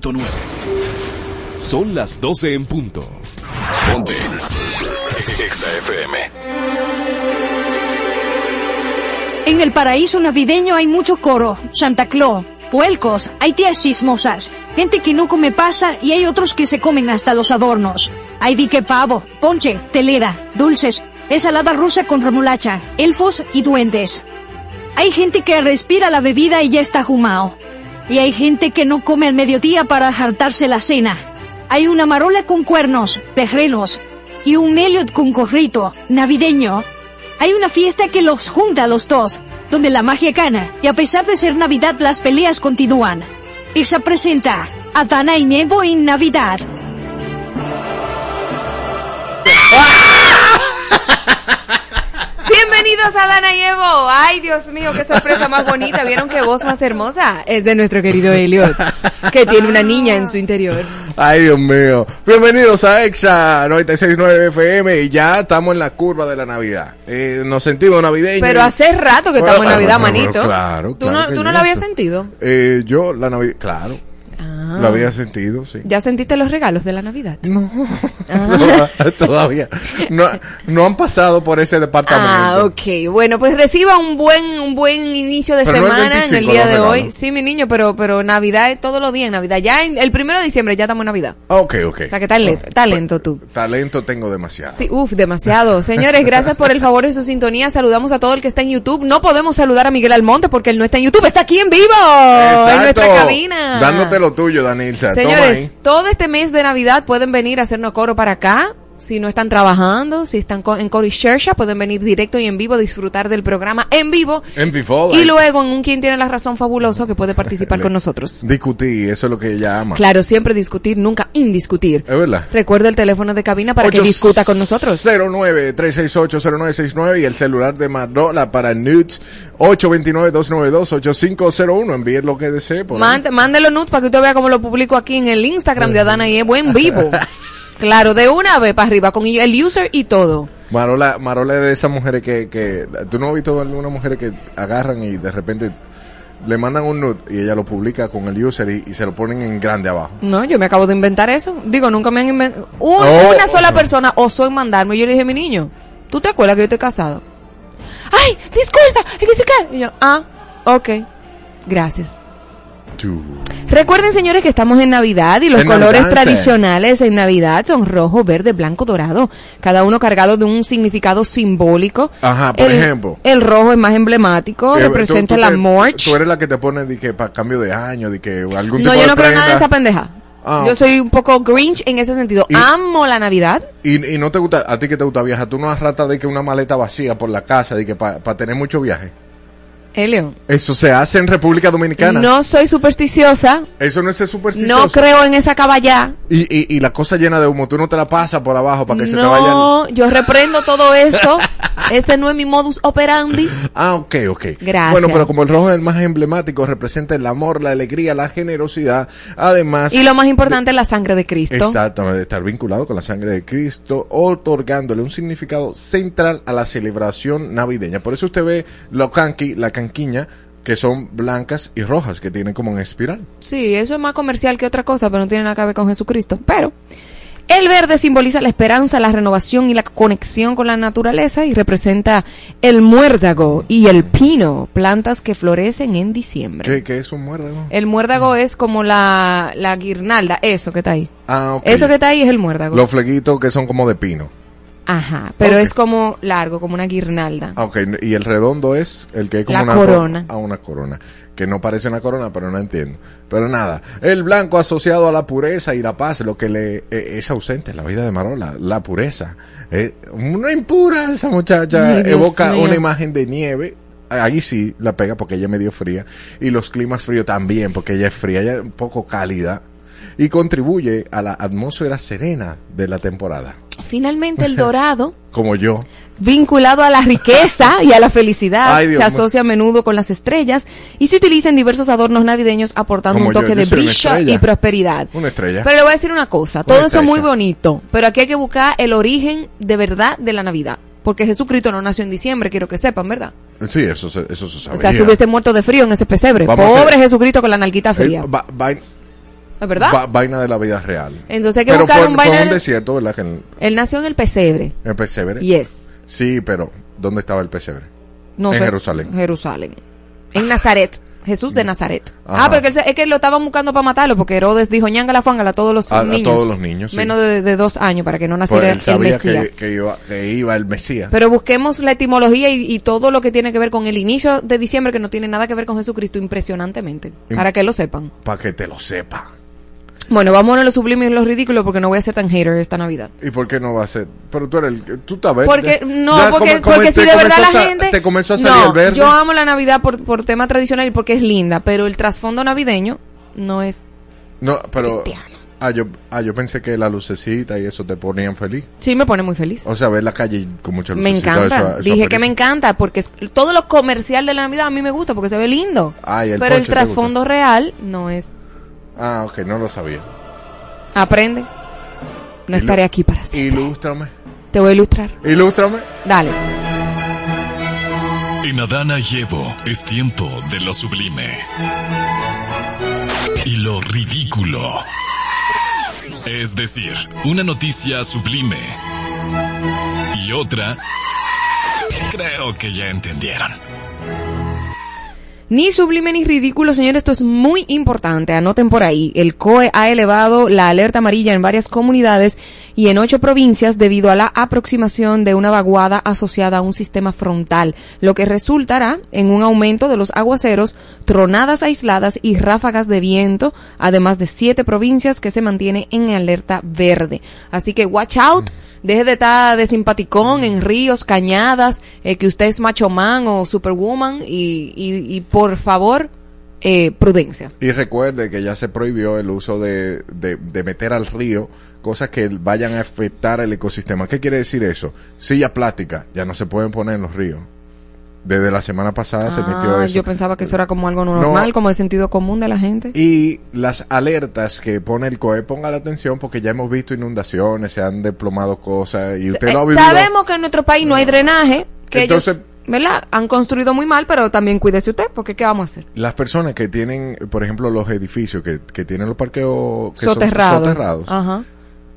96.9. Son las 12 en punto. Ponte. Exa FM. En el paraíso navideño hay mucho coro, Santa Claus, puelcos, hay tías chismosas, gente que no come pasa y hay otros que se comen hasta los adornos. Hay dique pavo, ponche, telera, dulces, ensalada rusa con remolacha, elfos y duendes. Hay gente que respira la bebida y ya está jumao. Y hay gente que no come al mediodía para jartarse la cena. Hay una marola con cuernos, terrenos y un meliot con corrito, navideño. Hay una fiesta que los junta a los dos, donde la magia gana, y a pesar de ser Navidad las peleas continúan. Pizza presenta a Dana y Nebo en Navidad. Bienvenidos a Dana y Evo. Ay, Dios mío, qué sorpresa más bonita. ¿Vieron qué voz más hermosa? Es de nuestro querido Elliot, que tiene una niña en su interior. Ay, Dios mío. Bienvenidos a EXA 96.9 FM y ya estamos en la curva de la Navidad. Eh, nos sentimos navideños. Pero hace rato que estamos en Navidad, bueno, manito. claro, ¿Tú claro no, que tú no lo habías sentido? Eh, yo, la Navidad, claro. Ah. Lo había sentido, sí. ¿Ya sentiste los regalos de la Navidad? No, Ah. todavía. No, no han pasado por ese departamento. Ah, ok. Bueno, pues reciba un buen un buen inicio de Pero no el semana en el 25 día de hoy. Sí, mi niño, pero pero Navidad es todos los días Navidad. Ya en, el primero de diciembre ya estamos en Navidad. Ok, ok. O sea, que talento, talento tú. Talento tengo demasiado. Sí, uff, demasiado. Señores, gracias por el favor de su sintonía. Saludamos a todo el que está en YouTube. No podemos saludar a Miguel Almonte porque él no está en YouTube, está aquí en vivo, en nuestra cabina. Dándote lo tuyo, Señores, todo este mes de Navidad pueden venir a hacernos coro para acá. Si no están trabajando, si están co- en Coro y Shersha, pueden venir directo y en vivo a disfrutar del programa en vivo. En Before, Y luego en un Quien Tiene la Razón fabuloso que puede participar con nosotros. Discutí, eso es lo que ella ama. Claro, siempre discutir, nunca indiscutir. Es verdad. Recuerda el teléfono de cabina para que discuta con nosotros. 09-368-0969 y el celular de Marola para Nudes 829-292-8501. Envíe lo que desee. por Mándelo nudes para que usted vea cómo lo publico aquí en el Instagram de Adana y Evo en vivo. Claro, de una vez para arriba, con el user y todo. Marola, Marola es de esas mujeres que, que... ¿Tú no has visto algunas mujeres que agarran y de repente le mandan un nude y ella lo publica con el user y, y se lo ponen en grande abajo? No, yo me acabo de inventar eso. Digo, nunca me han inventado. Un- Oh. Una sola persona osó en mandarme. Y yo le dije, mi niño, ¿tú te acuerdas que yo estoy casado? ¡Ay, disculpa! Es que se. Y yo, ah, ok. Gracias. Recuerden, señores, que estamos en Navidad y los En colores Navidad, tradicionales en Navidad son rojo, verde, blanco, dorado. Cada uno cargado de un significado simbólico. Ajá, por el, ejemplo. El rojo es más emblemático, Eh, representa te- march. Tú eres la que te pone de que para cambio de año, de que algún No, tipo yo no de creo nada de esa pendeja. Ah, yo soy un poco grinch en ese sentido. Y- Amo la Navidad. Y, y no te gusta, a ti que te gusta viajar, tú no has rata de que una maleta vacía por la casa, de que para tener mucho viaje. Helio. Eso se hace en República Dominicana. No soy supersticiosa. Eso no es ser supersticioso. No creo en esa caballá. Y, y, y la cosa llena de humo, tú no te la pasas por abajo para que se te vaya el... No, yo reprendo todo eso. Ese no es mi modus operandi. Ah, ok, ok. Gracias. Bueno, pero como el rojo es el más emblemático, representa el amor, la alegría, la generosidad, además... Y lo más importante es la sangre de Cristo. Exactamente, estar vinculado con la sangre de Cristo, otorgándole un significado central a la celebración navideña. Por eso usted ve lo canqui, la canquiña, que son blancas y rojas, que tienen como en espiral. Sí, eso es más comercial que otra cosa, pero no tiene nada que ver con Jesucristo. Pero el verde simboliza la esperanza, la renovación y la conexión con la naturaleza y representa el muérdago y el pino, plantas que florecen en diciembre. ¿Qué, qué es un muérdago? El muérdago es como la, la guirnalda, eso que está ahí. Ah. Eso que está ahí es el muérdago. Los flequitos que son como de pino. Ajá, pero es como largo, como una guirnalda. Ah, Ok, y el redondo es el que es como La una corona. A una corona. Que no parece una corona, pero no entiendo. Pero nada, el blanco asociado a la pureza y la paz, lo que le eh, es ausente en la vida de Marola, la pureza. Eh, una impura, esa muchacha Ay, evoca mío. una imagen de nieve. Ahí sí la pega porque ella es medio fría. Y los climas fríos también, porque ella es fría, ella es un poco cálida. Y contribuye a la atmósfera serena de la temporada. Finalmente el dorado, Como yo. vinculado a la riqueza y a la felicidad, Ay, se asocia a menudo con las estrellas y se utiliza en diversos adornos navideños aportando Como un toque yo de brillo y prosperidad. Una estrella. Pero le voy a decir una cosa, todo eso es muy bonito, pero aquí hay que buscar el origen de verdad de la Navidad, porque Jesucristo no nació en diciembre, quiero que sepan, ¿verdad? Sí, eso se, eso se O sabía. sea, se hubiese muerto de frío en ese pesebre. Vamos Pobre Jesucristo con la nalguita fría. Eh, va- vain- ¿Es verdad? va- vaina de la vida real. Entonces hay que Pero buscar fue, un fue en un desierto, ¿verdad? Que en, Él nació en el pesebre. en el pesebre. Yes. Sí, pero ¿dónde estaba el pesebre? No En sé. Jerusalén. Jerusalén. En Nazaret. Jesús de Nazaret. Ajá. Ah, pero que él es que lo estaban buscando para matarlo porque Herodes dijo ñangala fángala a todos los A- a niños. todos los niños, sí. Menos de, de dos años para que no Pues naciera él el sabía Mesías. que, que iba, que iba el Mesías. Pero busquemos la etimología y, y todo lo que tiene que ver con el inicio de diciembre que no tiene nada que ver con Jesucristo impresionantemente. Im- para que lo sepan. Para que te lo sepa. Bueno, vámonos a lo sublime y lo ridículo porque no voy a ser tan hater esta Navidad. ¿Y por qué no va a ser? Pero tú eres el... Tú estás verde. Porque, no, Ya porque, come- come- porque si de verdad la gente... Te comenzó a salir no, el verde. yo amo la Navidad por, por tema tradicional y porque es linda, pero el trasfondo navideño no es... No, pero... cristiano. Ah yo, ah, yo pensé que la lucecita y eso te ponían feliz. Sí, me pone muy feliz. O sea, ver la calle con mucha Me lucecita. encanta. eso- eso Dije que me encanta porque es, todo lo comercial de la Navidad a mí me gusta porque se ve lindo. Ay, el pero el trasfondo real no es... Ah, ok, no lo sabía. Aprende. No Ilu- estaré aquí para siempre. Ilústrame. Te voy a ilustrar. Ilústrame. Dale. En Adana y Evo es tiempo de lo sublime. Y lo ridículo. Es decir, una noticia sublime. Y otra... Creo que ya entendieron. Ni sublime ni ridículo, señores, esto es muy importante. Anoten por ahí. El COE ha elevado la alerta amarilla en varias comunidades y en ocho provincias debido a la aproximación de una vaguada asociada a un sistema frontal, lo que resultará en un aumento de los aguaceros, tronadas aisladas y ráfagas de viento, además de siete provincias que se mantienen en alerta verde. Así que watch out. Deje de estar de simpaticón en ríos, cañadas, eh, que usted es macho man o superwoman y, y, y por favor, eh, prudencia. Y recuerde que ya se prohibió el uso de, de, de meter al río cosas que vayan a afectar el ecosistema. ¿Qué quiere decir eso? Sillas plásticas ya no se pueden poner en los ríos. Desde la semana pasada se metió Ah, eso. yo pensaba que eso era como algo normal, No. como de sentido común de la gente. Y las alertas que pone el COE, ponga la atención porque ya hemos visto inundaciones, se han desplomado cosas y usted Eh, no ha vivido. Sabemos que en nuestro país no hay drenaje, que Entonces- ellos, ¿verdad? Han construido muy mal, pero también cuídese usted, porque ¿qué vamos a hacer? Las personas que tienen, por ejemplo, los edificios que, que tienen los parqueos que son Soterrado. soterrados, Ajá.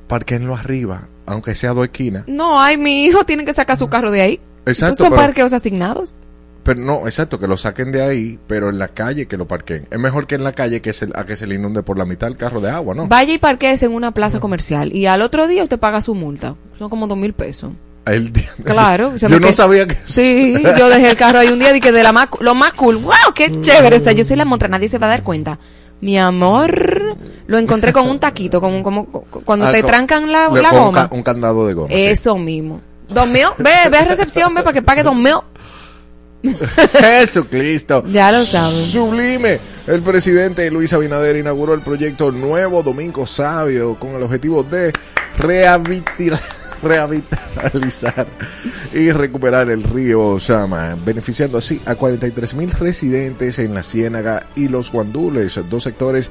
parquenlo arriba, aunque sea dos esquinas. No, ay, mi hijo tiene que sacar su carro de ahí. Exacto, Son pero- parqueos asignados. Pero no, exacto, que lo saquen de ahí, pero en la calle que lo parquen. Es mejor que en la calle que se, a que se le inunde por la mitad el carro de agua, ¿no? Vaya y parqueese en una plaza comercial y al otro día usted paga su multa. Son como dos mil pesos. El día- Claro. Yo no sabía que... Sí, yo dejé el carro ahí un día y que de la más, lo más cool. ¡Wow! ¡Qué chévere está! Yo soy la montra, nadie se va a dar cuenta. Mi amor, lo encontré con un taquito, como, como cuando Ah, te con- trancan la, la con un goma. ca- Un, candado de goma. sí. Eso mismo. Dos mil, ve, ve a recepción, ve para que pague dos mil. Jesucristo. Ya lo saben. Sublime. El presidente Luis Abinader inauguró el proyecto Nuevo Domingo Sabio con el objetivo de rehabilitar, revitalizar y recuperar el río Sama, beneficiando así a 43 mil residentes en la Ciénaga y los Guandules, dos sectores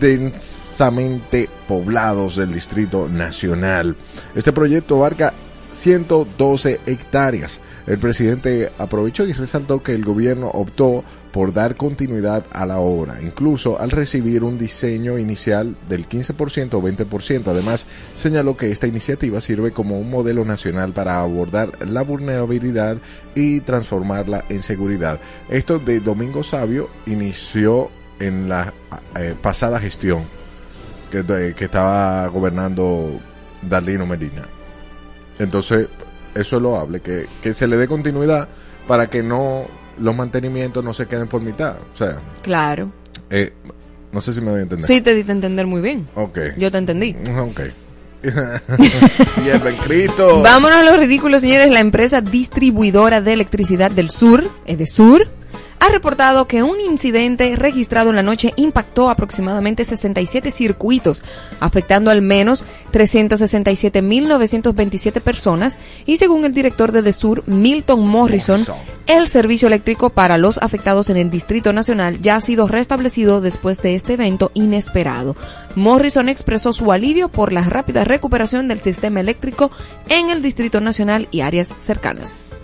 densamente poblados del Distrito Nacional. Este proyecto abarca 112 hectáreas. El presidente aprovechó y resaltó que el gobierno optó por dar continuidad a la obra, incluso al recibir un diseño inicial del 15% o 20%. Además, señaló que esta iniciativa sirve como un modelo nacional para abordar la vulnerabilidad y transformarla en seguridad. Esto de Domingo Sabio inició en la eh, pasada gestión que, estaba gobernando Darlino Medina. Entonces, eso es lo hable, que, que se le dé continuidad para que no los mantenimientos no se queden por mitad. O sea, Claro. eh, no sé si me doy a entender. Sí, te di a entender muy bien. Ok. Yo te entendí. Ok. Sierva en Cristo. Vámonos a los ridículos, señores. La empresa distribuidora de electricidad del sur, es de sur, ha reportado que un incidente registrado en la noche impactó aproximadamente 67 circuitos, afectando al menos 367.927 personas y según el director de Desur, Milton Morrison, Morrison. el servicio eléctrico para los afectados en el Distrito Nacional ya ha sido restablecido después de este evento inesperado. Morrison expresó su alivio por la rápida recuperación del sistema eléctrico en el Distrito Nacional y áreas cercanas.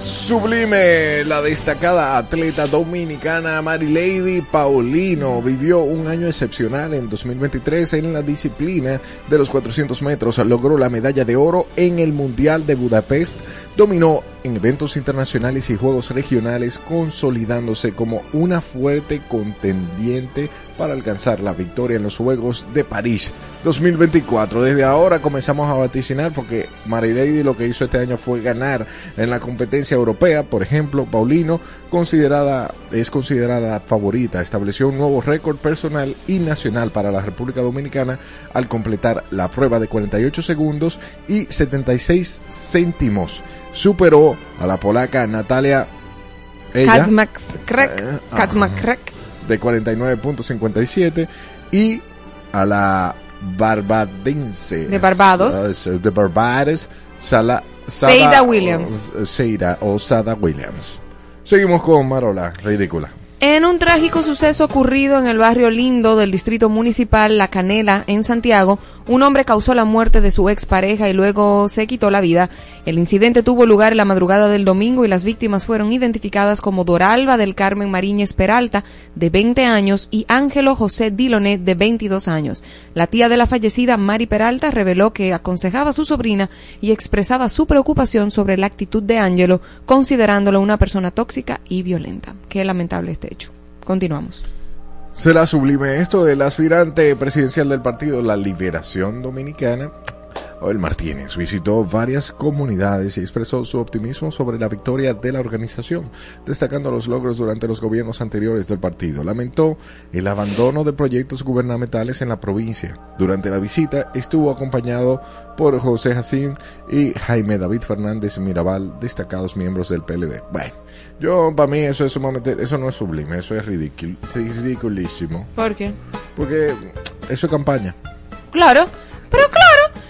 Sublime, la destacada atleta dominicana Marilady Paulino vivió un año excepcional en 2023 en la disciplina de los 400 metros. Logró la medalla de oro en el Mundial de Budapest, dominó en eventos internacionales y juegos regionales, consolidándose como una fuerte contendiente para alcanzar la victoria en los Juegos de París 2024. Desde ahora comenzamos a vaticinar porque Marilady lo que hizo este año fue ganar en la competencia europea, por ejemplo, Paulino considerada es considerada favorita, estableció un nuevo récord personal y nacional para la República Dominicana al completar la prueba de 48 segundos y 76 céntimos. Superó a la polaca Natalia ella, Kacmarek, Eh, de 49.57 y a la barbadense De Barbados. de Barbados Sala, Seida Williams. Seida o Sada Williams seguimos con Marola ridícula En un trágico suceso ocurrido en el barrio Lindo del distrito municipal La Canela, en Santiago, un hombre causó la muerte de su expareja y luego se quitó la vida. El incidente tuvo lugar en la madrugada del domingo y las víctimas fueron identificadas como Doralba del Carmen Mariñez Peralta, de 20 años, y Ángelo José Dilonet, de 22 años. La tía de la fallecida, Mari Peralta, reveló que aconsejaba a su sobrina y expresaba su preocupación sobre la actitud de Ángelo, considerándolo una persona tóxica y violenta. Qué lamentable este hecho. Continuamos. Será sublime esto del aspirante presidencial del partido La Liberación Dominicana Joel Martínez visitó varias comunidades y expresó su optimismo sobre la victoria de la organización, destacando los logros durante los gobiernos anteriores del partido. Lamentó el abandono de proyectos gubernamentales en la provincia. Durante la visita estuvo acompañado por José Jacín y Jaime David Fernández Mirabal, destacados miembros del PLD. Bueno, yo para mí eso es sumamente, eso no es sublime, eso es ridículo, es ridiculísimo, ¿Por qué? porque eso es campaña. Claro, pero claro.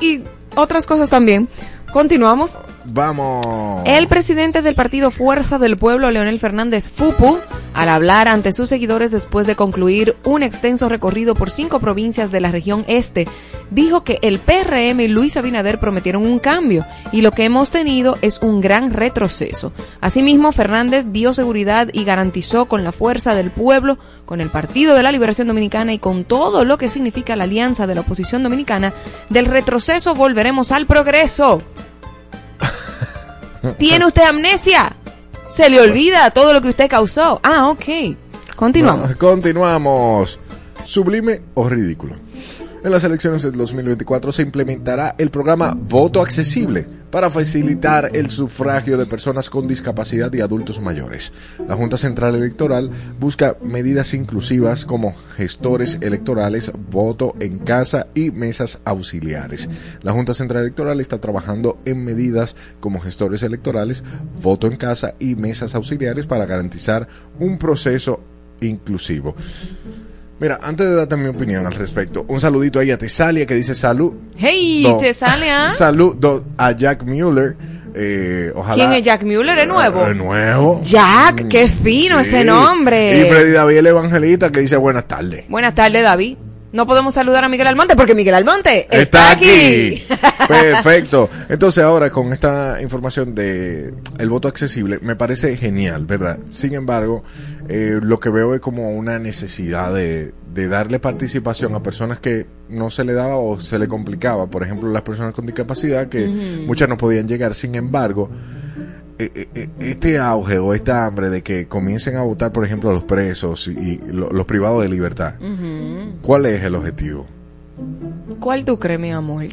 Y otras cosas también. Continuamos. Vamos. El presidente del partido Fuerza del Pueblo, Leonel Fernández Fupu, al hablar ante sus seguidores después de concluir un extenso recorrido por cinco provincias de la región este, dijo que el PRM y Luis Abinader prometieron un cambio y lo que hemos tenido es un gran retroceso. Asimismo, Fernández dio seguridad y garantizó con la fuerza del pueblo, con el Partido de la Liberación Dominicana y con todo lo que significa la alianza de la oposición dominicana, del retroceso volveremos al progreso. ¿Tiene usted amnesia? Se le olvida todo lo que usted causó. Ah, ok. Continuamos. Continuamos. Sublime o ridículo. En las elecciones del 2024 se implementará el programa Voto Accesible para facilitar el sufragio de personas con discapacidad y adultos mayores. La Junta Central Electoral busca medidas inclusivas como gestores electorales, voto en casa y mesas auxiliares. La Junta Central Electoral está trabajando en medidas como gestores electorales, voto en casa y mesas auxiliares para garantizar un proceso inclusivo. Mira, antes de darte mi opinión al respecto, un saludito ahí a Tesalia que dice salud. Hey, do- te sale a... Saludo a Jack Mueller. Eh, ojalá. ¿Quién es Jack Mueller? ¿Es nuevo? Eh, nuevo. Jack, qué fino Sí. ese nombre. Y Freddy David el evangelista que dice buenas tardes. Buenas tardes, David. No podemos saludar a Miguel Almonte porque Miguel Almonte está, Está aquí. aquí. Perfecto. Entonces ahora con esta información de el voto accesible me parece genial, ¿verdad? Sin embargo, eh, lo que veo es como una necesidad de, de darle participación a personas que no se le daba o se le complicaba. Por ejemplo, las personas con discapacidad que muchas no podían llegar. Sin embargo, eh, eh, eh, este auge o esta hambre de que comiencen a votar, por ejemplo, los presos y, y lo- los privados de libertad, ¿cuál es el objetivo? ¿Cuál tú crees, mi amor?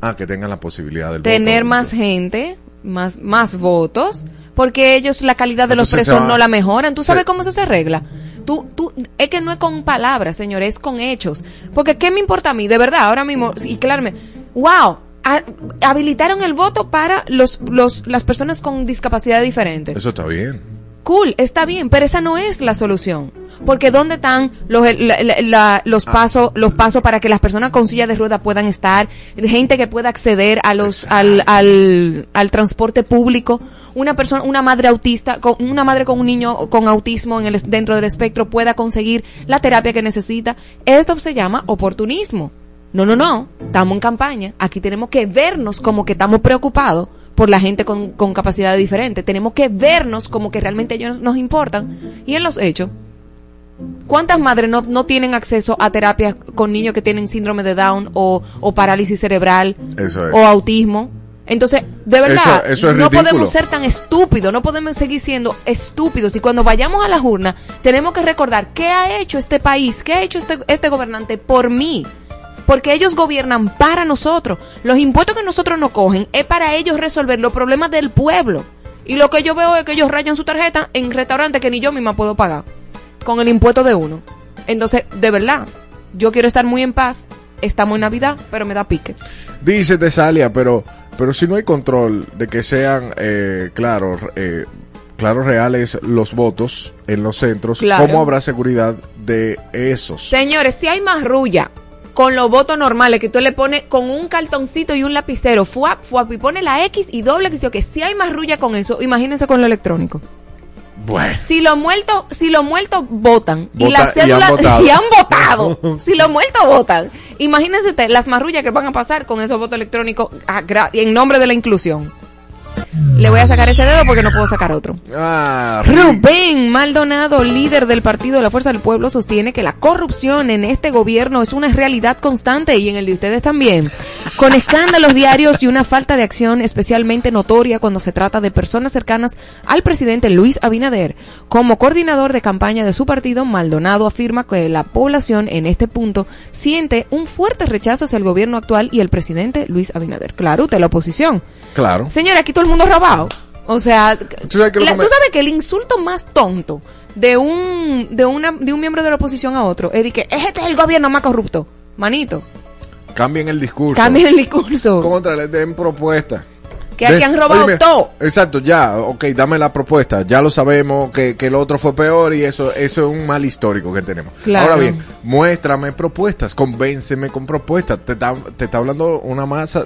Ah, que tengan la posibilidad del Tener voto. más gente, más, más votos, porque ellos la calidad de los Entonces presos va- no la mejoran. ¿Tú sabes se- cómo eso se arregla? Tú, tú, es que no es con palabras, señores, es con hechos. Porque ¿qué me importa a mí? De verdad, ahora mismo, y claramente, wow, ha- habilitaron el voto para los, los, las personas con discapacidad diferente. Eso está bien. Cool, está bien, pero esa no es la solución. Porque ¿dónde están los, la- la- la- los pasos los pasos para que las personas con silla de ruedas puedan estar, gente que pueda acceder a los al, al, al transporte público, una persona una madre autista, con, una madre con un niño con autismo en el, dentro del espectro pueda conseguir la terapia que necesita? Esto se llama oportunismo. No, no, no, estamos en campaña, aquí tenemos que vernos como que estamos preocupados por la gente con, con capacidades diferentes. Tenemos que vernos como que realmente ellos nos importan y en los hechos. ¿Cuántas madres no, no tienen acceso a terapias con niños que tienen síndrome de Down o, o parálisis cerebral Eso es. o autismo? Entonces, de verdad, Eso- eso es no ridículo. podemos ser tan estúpidos, no podemos seguir siendo estúpidos. Y cuando vayamos a las urnas, tenemos que recordar qué ha hecho este país, qué ha hecho este, este gobernante por mí. Porque ellos gobiernan para nosotros. Los impuestos que nosotros nos cogen es para ellos resolver los problemas del pueblo. Y lo que yo veo es que ellos rayan su tarjeta en restaurantes que ni yo misma puedo pagar. Con el impuesto de uno. Entonces, de verdad, yo quiero estar muy en paz. Estamos en Navidad, pero me da pique. Dice Tesalia, pero, pero si no hay control de que sean, eh, claro, eh, claros reales los votos en los centros, Claro. ¿cómo habrá seguridad de esos? Señores, si hay más rulla con los votos normales que tú le pones con un cartoncito y un lapicero, fuap, fuap, y pone la X y doble que que si hay más rulla con eso, imagínense con lo electrónico. Bueno, Si los muertos, si los muertos votan y Vota- las y cédulas y han votado, si los muertos votan, imagínense ustedes las marrullas que van a pasar con esos votos electrónicos ah, en nombre de la inclusión. Le voy a sacar ese dedo porque no puedo sacar otro. ah, Rubén Maldonado, líder del partido de la Fuerza del Pueblo, sostiene que la corrupción en este gobierno es una realidad constante y en el de ustedes también. Con escándalos diarios y una falta de acción especialmente notoria cuando se trata de personas cercanas al presidente Luis Abinader. Como coordinador de campaña de su partido, Maldonado afirma que la población en este punto siente un fuerte rechazo hacia el gobierno actual y el presidente Luis Abinader. Claro, usted la oposición. claro. Señora, aquí todo el mundo robado. O sea, ¿Tú sabes la- tú sabes que el insulto más tonto de un de una de un miembro de la oposición a otro es de que este es el gobierno más corrupto. Manito, Cambien el discurso. cambien el discurso. Contra, le den propuesta. Que aquí De- han robado todo. Exacto, ya, ok, dame la propuesta. Ya lo sabemos que, que el otro fue peor y eso, eso es un mal histórico que tenemos. Claro. Ahora bien, muéstrame propuestas, convénceme con propuestas. Te está, te está hablando una masa,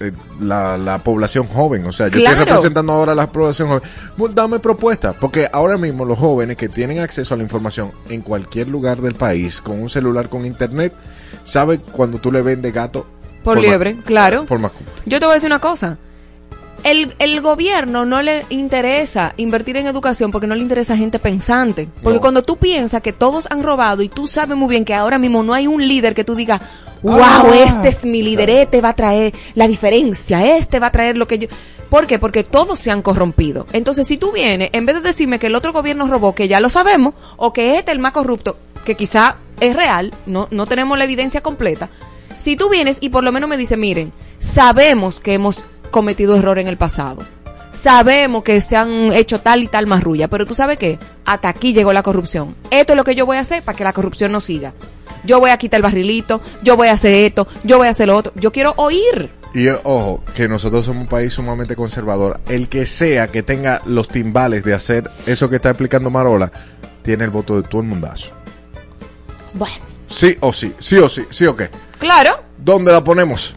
eh, la, la población joven, o sea, yo Claro. estoy representando ahora a la población joven. Dame propuestas, porque ahora mismo los jóvenes que tienen acceso a la información en cualquier lugar del país, con un celular, con internet, saben cuando tú le vendes gato Por liebre, claro. Por más. Yo te voy a decir una cosa. El, el gobierno no le interesa invertir en educación porque no le interesa gente pensante. Porque No. cuando tú piensas que todos han robado y tú sabes muy bien que ahora mismo no hay un líder que tú digas, wow, Ah. este es mi líder, este va a traer la diferencia, este va a traer lo que yo... ¿Por qué? Porque todos se han corrompido. Entonces, si tú vienes, en vez de decirme que el otro gobierno robó, que ya lo sabemos, o que este es el más corrupto, que quizá es real, no, no tenemos la evidencia completa, si tú vienes y por lo menos me dices, miren, sabemos que hemos cometido error en el pasado. Sabemos que se han hecho tal y tal marrulla, pero tú sabes qué, hasta aquí llegó la corrupción. Esto es lo que yo voy a hacer para que la corrupción no siga. Yo voy a quitar el barrilito, yo voy a hacer esto, yo voy a hacer lo otro. Yo quiero oír. Y eh, ojo, que nosotros somos un país sumamente conservador. El que sea que tenga los timbales de hacer eso que está explicando Marola, tiene el voto de todo el mundazo. Bueno, Sí o sí, sí o sí, sí o qué. claro. ¿Dónde la ponemos?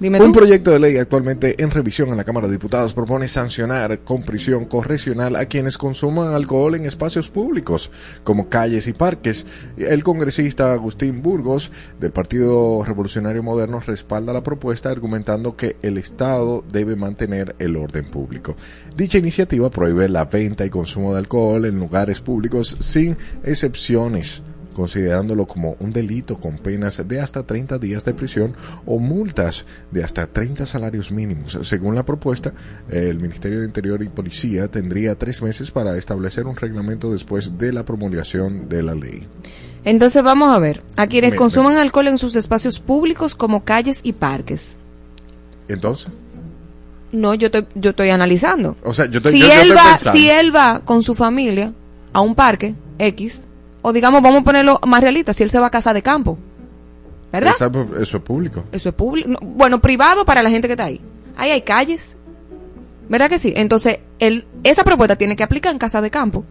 Dime Un tú. proyecto de ley actualmente en revisión en la Cámara de Diputados propone sancionar con prisión correccional a quienes consuman alcohol en espacios públicos, como calles y parques. El congresista Agustín Burgos, del Partido Revolucionario Moderno, respalda la propuesta argumentando que el Estado debe mantener el orden público. Dicha iniciativa prohíbe la venta y consumo de alcohol en lugares públicos sin excepciones considerándolo como un delito con penas de hasta 30 días de prisión o multas de hasta 30 salarios mínimos. Según la propuesta, el Ministerio de Interior y Policía tendría tres meses para establecer un reglamento después de la promulgación de la ley. Entonces vamos a ver. A quienes Me- consuman alcohol en sus espacios públicos como calles y parques. Entonces, No, yo estoy, yo estoy analizando. o sea, yo, te, si yo- yo él estoy va, pensando. si él va con su familia a un parque X, o digamos, vamos a ponerlo más realista, si él se va a casa de campo, ¿verdad? Esa- eso es público. Eso es público, no, bueno, privado para la gente que está ahí. Ahí hay calles, ¿verdad que sí? Entonces, él, esa propuesta tiene que aplicar en casa de campo,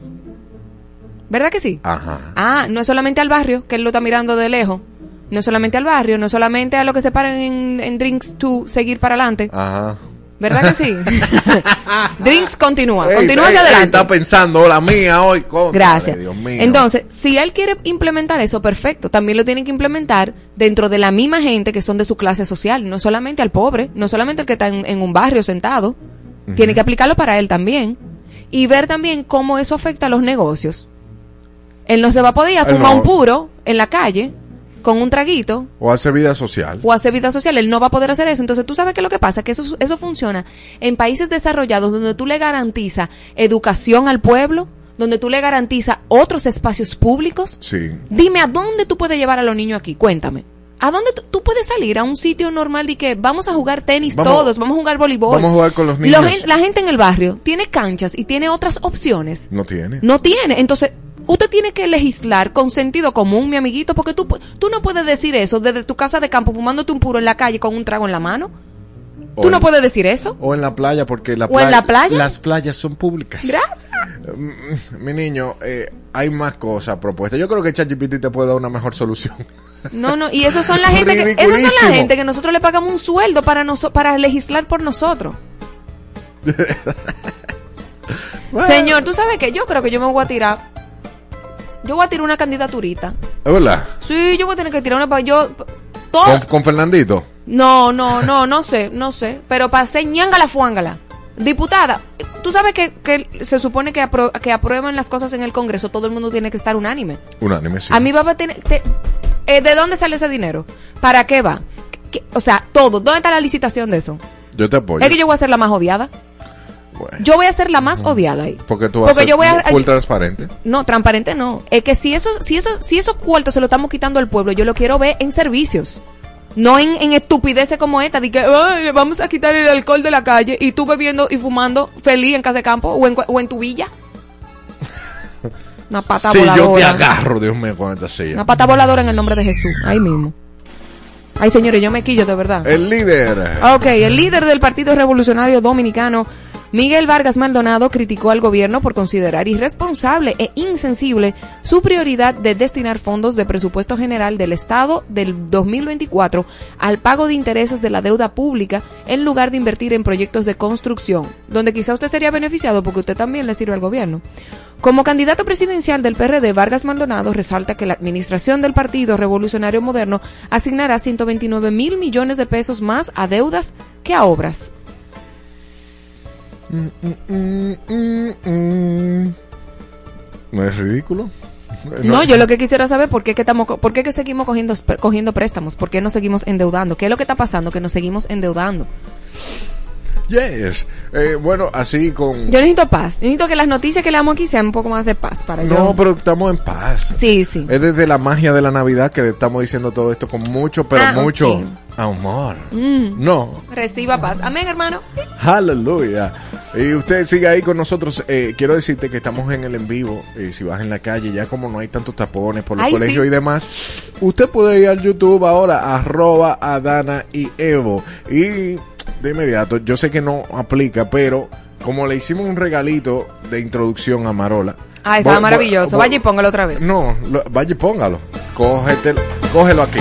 ¿verdad que sí? Ajá. Ah, no es solamente al barrio, que él lo está mirando de lejos. No es solamente al barrio, no es solamente a lo que se paran en, en Drinks to seguir para adelante. Ajá. ¿Verdad que sí? Drinks continúa. Ey, Continúa ey, hacia ey, adelante. está pensando la mía hoy. cónchale, Gracias. Dios mío. Entonces, si él quiere implementar eso, perfecto. También lo tienen que implementar dentro de la misma gente que son de su clase social. No solamente al pobre, no solamente el que está en, en un barrio sentado. Tiene que aplicarlo para él también. Y ver también cómo eso afecta a los negocios. Él no se va a poder fumar no. un puro en la calle con un traguito o hace vida social. o hacer vida social, él no va a poder hacer eso. Entonces, tú sabes qué es lo que pasa, que eso, eso funciona en países desarrollados donde tú le garantizas educación al pueblo, donde tú le garantizas otros espacios públicos. Sí. Dime, ¿a dónde tú puedes llevar a los niños aquí? Cuéntame. ¿A dónde tú, puedes salir a un sitio normal y que vamos a jugar tenis Vamos- todos, vamos a jugar voleibol? vamos a jugar con los Lo niños. la gente en el barrio tiene canchas y tiene otras opciones. No tiene. No tiene. Entonces, usted tiene que legislar con sentido común, mi amiguito, porque tú, tú no puedes decir eso desde tu casa de campo fumándote un puro en la calle con un trago en la mano. O Tú no en- puedes decir eso. O en la playa, porque la ¿O en la playa? las playas son públicas. Gracias. Mm, Mi niño, eh, hay más cosas propuestas. Yo creo que ChatGPT te puede dar una mejor solución. No, no, y esos son la gente que, esos son la gente que nosotros le pagamos un sueldo para noso- para legislar por nosotros. Señor, tú sabes que yo creo que yo me voy a tirar. Yo voy a tirar una candidaturita. Hola. Sí, yo voy a tener que tirar una para yo todo Con, con Fernandito. No, no, no, no sé, no sé. Pero ser ñangala fuángala. Diputada, tú sabes que, que se supone que, apro- que aprueban las cosas en el Congreso, todo el mundo tiene que estar unánime. Unánime, sí. A mí va a tener... te- eh, ¿De dónde sale ese dinero? ¿Para qué va? ¿Qué- o sea, todo. ¿Dónde está la licitación de eso? Yo te apoyo. Es que yo voy a ser la más odiada. Bueno, Yo voy a ser la más odiada ahí. porque tú vas porque a ser yo voy a- full transparente. No, transparente no. Es que si esos, si esos, si esos cuartos se lo estamos quitando al pueblo, yo lo quiero ver en servicios. No en, en estupideces como esta, de que "Ay, le vamos a quitar el alcohol de la calle y tú bebiendo y fumando feliz en casa de campo o en, o en tu villa. Una pata Sí, yo te voladora. agarro, Dios mío, con esta silla. Una pata voladora en el nombre de Jesús. Ahí mismo. Ay, señores, yo me quillo de verdad. El líder. Ok, el líder del Partido Revolucionario Dominicano, Miguel Vargas Maldonado, criticó al gobierno por considerar irresponsable e insensible su prioridad de destinar fondos de presupuesto general del Estado del 2024 al pago de intereses de la deuda pública en lugar de invertir en proyectos de construcción, donde quizá usted sería beneficiado porque usted también le sirve al gobierno. Como candidato presidencial del PRD, Vargas Maldonado resalta que la administración del Partido Revolucionario Moderno asignará 129 mil millones de pesos más a deudas que a obras. ¿No es ridículo? No, yo lo que quisiera saber por qué que estamos, por qué que seguimos cogiendo, cogiendo préstamos, por qué nos seguimos endeudando, qué es lo que está pasando, que nos seguimos endeudando. Yes. Eh, bueno, así con... Yo necesito paz, necesito que las noticias que le damos aquí sean un poco más de paz para yo. No, pero estamos en paz. Sí, sí. Es desde la magia de la Navidad que le estamos diciendo todo esto con mucho, pero Ah, mucho. Amor. Mm. No. Reciba paz. Amén, hermano. Aleluya. Y usted sigue ahí con nosotros. Eh, quiero decirte que estamos en el en vivo. Eh, si vas en la calle, ya como no hay tantos tapones por los Ay, colegios sí. y demás, usted puede ir al YouTube ahora, arroba Adana y Evo. Y de inmediato, yo sé que no aplica, pero como le hicimos un regalito de introducción a Marola. Voy- está maravilloso. voy- Vaya y póngalo otra vez. No, lo- vaya y póngalo. Cógete, cógelo aquí.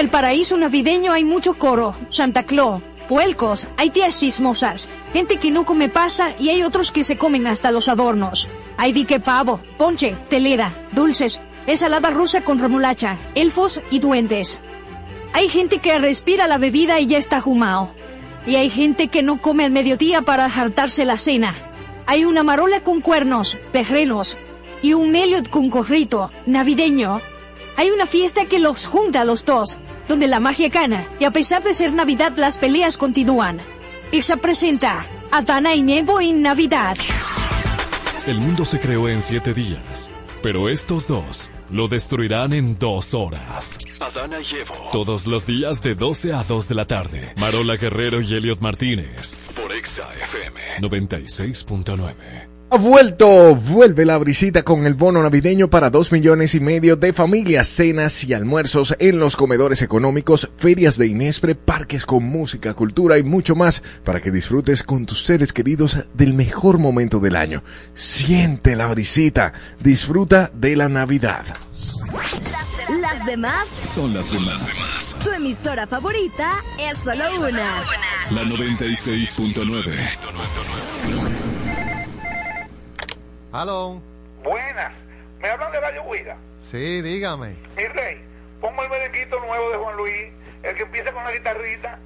El paraíso navideño hay mucho coro, Santa Claus, puelcos, hay tías chismosas, gente que no come pasa y hay otros que se comen hasta los adornos. Hay dique pavo, ponche, telera, dulces, ensalada rusa con remolacha, elfos y duendes. Hay gente que respira la bebida y ya está jumao. Y hay gente que no come al mediodía para hartarse la cena. Hay una marola con cuernos, pejerrelos y un meliot con corrito, navideño. Hay una fiesta que los junta a los dos, donde la magia gana, y a pesar de ser Navidad, las peleas continúan. Ixa presenta Adana y Nevo en Navidad. El mundo se creó en siete días, pero estos dos lo destruirán en dos horas. Adana y Evo. Todos los días de 12 a 2 de la tarde. Marola Guerrero y Elliot Martínez. Por Exa FM. 96.9. Ha vuelto, vuelve la brisita con el bono navideño para dos millones y medio de familias, cenas y almuerzos en los comedores económicos, ferias de Inespre, parques con música, cultura y mucho más para que disfrutes con tus seres queridos del mejor momento del año. Siente la brisita, disfruta de la Navidad. Las demás Son las demás. Tu emisora favorita es solo una. La 96.9. Aló. Buenas. ¿Me hablan de Radio Huida? Sí, dígame. Mi rey, pongo el merenguito nuevo de Juan Luis, el que empieza con la guitarrita.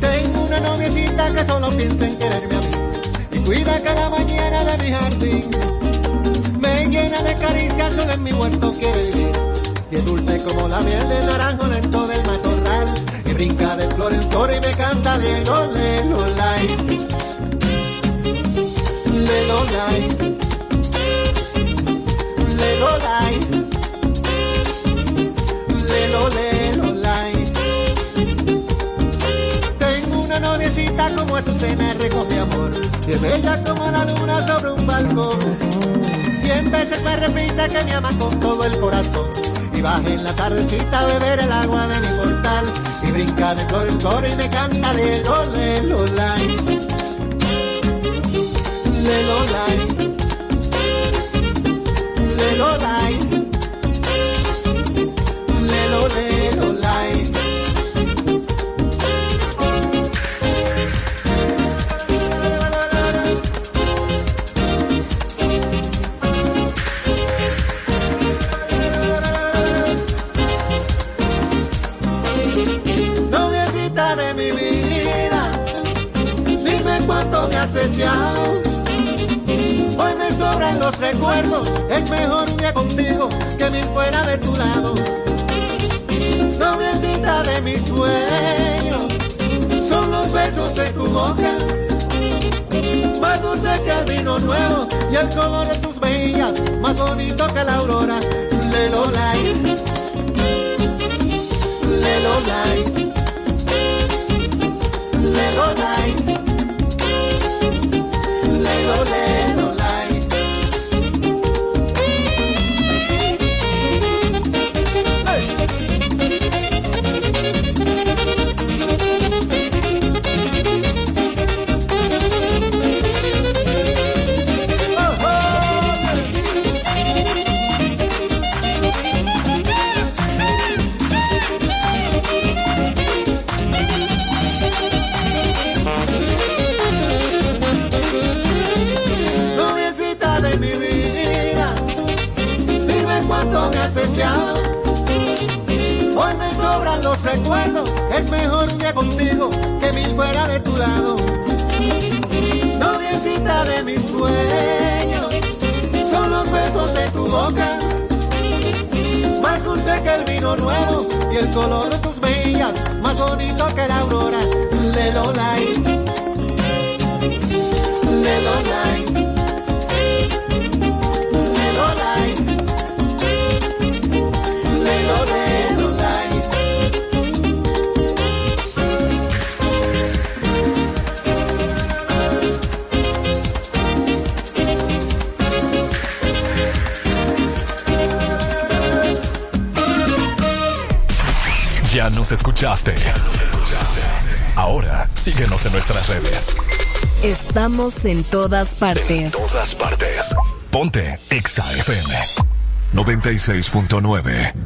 Tengo una noviecita que solo piensa en quererme a mí y cuida cada mañana de mi jardín. Me llena de caricias, solo en mi huerto quiere vivir. Y es dulce como la miel del naranjo lento del matorral. Y brinca de flor en flor y me canta lelo, lelo, lai. Lelo, lai. Lelo, lai. Lelo, lelo, lai. Tengo una noviecita como Azucena recoge amor Y es bella como la luna sobre un balcón Cien veces me repite que me ama con todo el corazón. Y baja en la tardecita a beber el agua de mi portal. Y brinca de flor en flor y me canta lelo, lelo, lai. Lelo, lai. Lelo, lai De mi vida, dime cuánto me has deseado. Hoy me sobran los recuerdos, es mejor un día contigo que mil fuera de tu lado. Noviecita de mis sueños, son los besos de tu boca. Más dulce que el vino nuevo y el color de tus mejillas, más bonito que la aurora. Lelo, lai. Lelo, lai. go night. Mejor día contigo que mil fuera de tu lado. Noviecita de mis sueños, son los besos de tu boca. Más dulce que el vino nuevo y el color de tus mejillas, más bonito que la aurora. Lelo, lai. Nos escuchaste. Ahora síguenos en nuestras redes. Estamos en todas partes. Todas partes. Ponte Exa FM 96.9.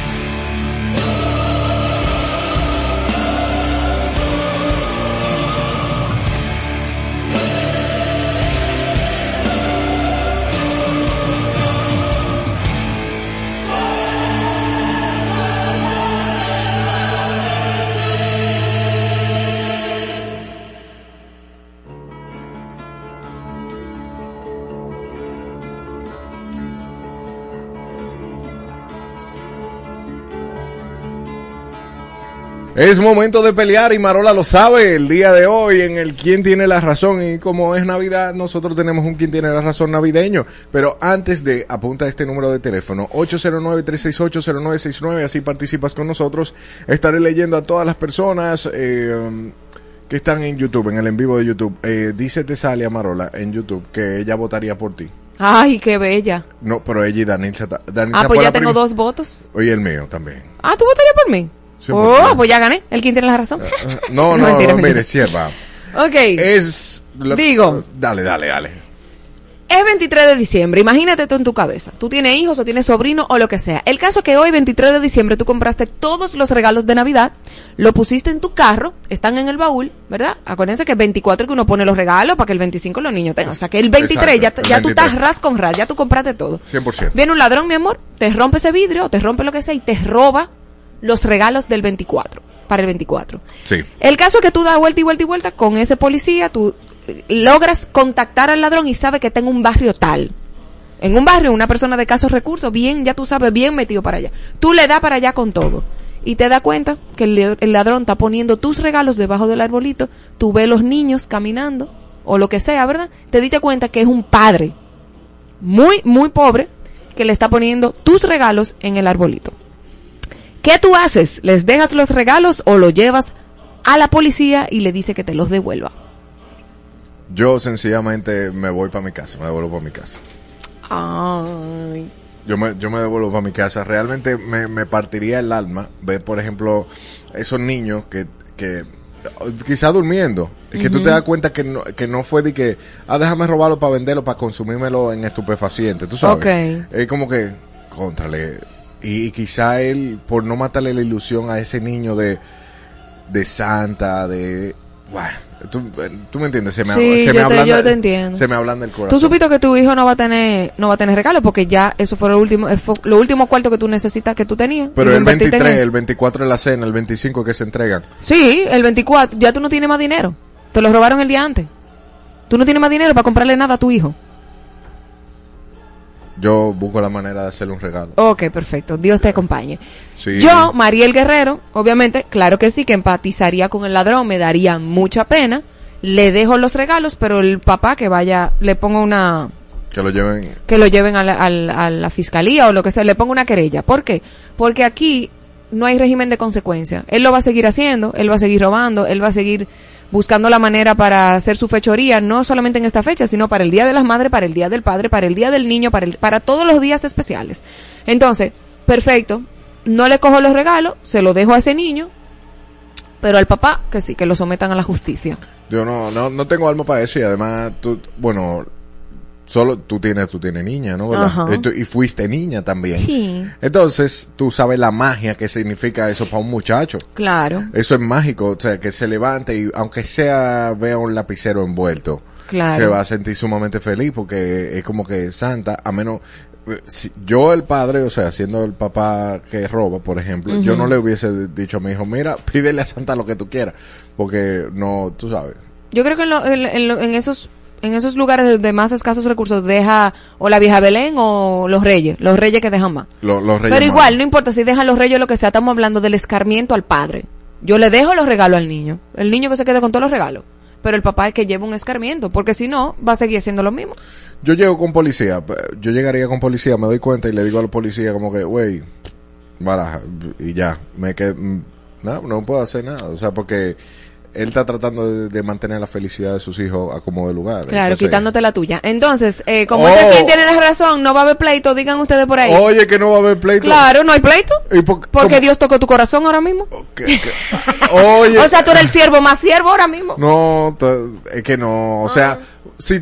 Es momento de pelear y Marola lo sabe el día de hoy en el quién tiene la razón y como es Navidad nosotros tenemos un quién tiene la razón navideño. Pero antes de apunta este número de teléfono 809-368-0969 así participas con nosotros. Estaré leyendo a todas las personas eh, que están en YouTube, en el en vivo de YouTube. Eh, dice Tesalia Marola en YouTube que ella votaría por ti. Ay, qué bella. No, pero ella y Danilza. ta- Danilza Ah, pues ya tengo dos votos. Oye, el mío también. Ah, ¿tú votarías por mí? Sí, oh, porque- pues ya gané. El quien tiene la razón. No, no, Mentira, no, mentira. mire, sierva. Ok. Es. Digo. Dale, dale, dale. Es 23 de diciembre, imagínate tú en tu cabeza. Tú tienes hijos o tienes sobrino o lo que sea. El caso es que hoy, 23 de diciembre, tú compraste todos los regalos de Navidad, lo pusiste en tu carro, están en el baúl, ¿verdad? Acuérdense que es 24 que uno pone los regalos para que el 25 los niños tengan. O sea que el 23 ya, el tú 23. estás ras con ras, ya tú compraste todo. 100%. Viene un ladrón, mi amor, te rompe ese vidrio, o te rompe lo que sea y te roba los regalos del 24, para el 24. Sí. El caso es que tú das vuelta y vuelta y vuelta con ese policía, tú eh, logras contactar al ladrón y sabe que está en un barrio tal. En un barrio, una persona de casos recursos, bien, ya tú sabes, bien metido para allá. Tú le das para allá con todo. Y te das cuenta que el ladrón está poniendo tus regalos debajo del arbolito. Tú ves los niños caminando, o lo que sea, ¿verdad? Te diste cuenta que es un padre muy, muy pobre que le está poniendo tus regalos en el arbolito. ¿Qué tú haces? ¿Les dejas los regalos o los llevas a la policía y le dice que te los devuelva? Yo sencillamente me voy para mi casa, me devuelvo para mi casa. Ay. Yo me, yo me devuelvo para mi casa. Realmente me, me partiría el alma ver, por ejemplo, esos niños que, que quizá durmiendo, que tú te das cuenta que no, que no fue de que, ah, déjame robarlo para venderlo, para consumírmelo en estupefaciente, tú sabes. Ok. Es como que, contrale. Y, quizá él, por no matarle la ilusión a ese niño de, de Santa, de... Bueno, tú, tú me entiendes, se me, Sí, se yo me te- hablan yo te entiendo. Se me hablan del corazón. Tú supiste que tu hijo no va a tener, no va a tener regalo porque ya eso fue lo último, eh, fue lo último cuarto que tú necesitas que tú tenías. Pero el invertiste en 23, él. el 24 es la cena, el 25 que se entregan. Sí, el 24, ya tú no tienes más dinero. Te lo robaron el día antes. Tú no tienes más dinero para comprarle nada a tu hijo. Yo busco la manera de hacerle un regalo. Ok, perfecto. Dios te acompañe. Sí. Yo, Mariel Guerrero, obviamente, claro que sí, que empatizaría con el ladrón, me daría mucha pena. Le dejo los regalos, pero el papá que vaya, le pongo una, Que lo lleven. que lo lleven a la, a la fiscalía o lo que sea, le pongo una querella. ¿Por qué? Porque aquí no hay régimen de consecuencia. Él lo va a seguir haciendo, él va a seguir robando, él va a seguir buscando la manera para hacer su fechoría, no solamente en esta fecha, sino para el Día de las Madres, para el Día del Padre, para el Día del Niño, para, el- para todos los días especiales. Entonces, perfecto, no le cojo los regalos, se lo dejo a ese niño, pero al papá, que sí, que lo sometan a la justicia. Yo no, no, no tengo alma para eso y además, tú, bueno, solo tú tienes, tú tienes niña, ¿no? Y, fuiste niña también. Sí. Entonces, tú sabes la magia que significa eso para un muchacho. Claro, Eso es mágico, o sea, que se levante y aunque sea vea un lapicero envuelto, Claro. se va a sentir sumamente feliz porque es como que Santa, a menos si yo el padre, o sea, siendo el papá que roba, por ejemplo, yo no le hubiese dicho a mi hijo, mira, pídele a Santa lo que tú quieras, porque no, tú sabes. Yo creo que en, lo- en, en en esos en esos lugares de, más escasos recursos deja o la vieja Belén o los reyes, los reyes que dejan más. Lo- los reyes Pero igual, no importa si dejan los reyes o lo que sea, estamos hablando del escarmiento al padre. Yo le dejo los regalos al niño, el niño que se quede con todos los regalos, pero el papá es que lleva un escarmiento, porque si no, va a seguir haciendo lo mismo. Yo llego con policía, yo llegaría con policía, me doy cuenta y le digo a los policías como que, güey, baraja, y ya, me que no, no puedo hacer nada, o sea, porque él está tratando de, de mantener la felicidad de sus hijos a como de lugar. Claro, Entonces, quitándote la tuya. Entonces, eh, como Oh. este quien tiene la razón, no va a haber pleito, digan ustedes por ahí. Oye, que no va a haber pleito. Claro, no hay pleito. ¿Y por- Porque cómo? Dios tocó tu corazón ahora mismo. Oye. O sea, tú eres el siervo más siervo ahora mismo. No, es que no. O sea, si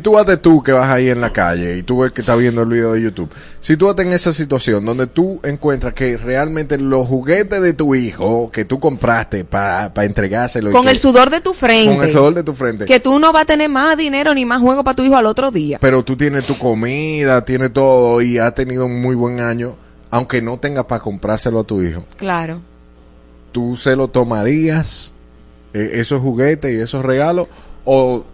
tú haces tú que vas ahí en la calle y tú ves que está viendo el video de YouTube, si tú estás en esa situación donde tú encuentras que realmente los juguetes de tu hijo que tú compraste para entregárselo y Con que- el sudor de tu frente. con el sudor de tu frente, Que tú no vas a tener más dinero ni más juego para tu hijo al otro día. pero tú tienes tu comida, tienes todo y has tenido un muy buen año, aunque no tengas para comprárselo a tu hijo, Claro. tú se lo tomarías eh, esos juguetes y esos regalos o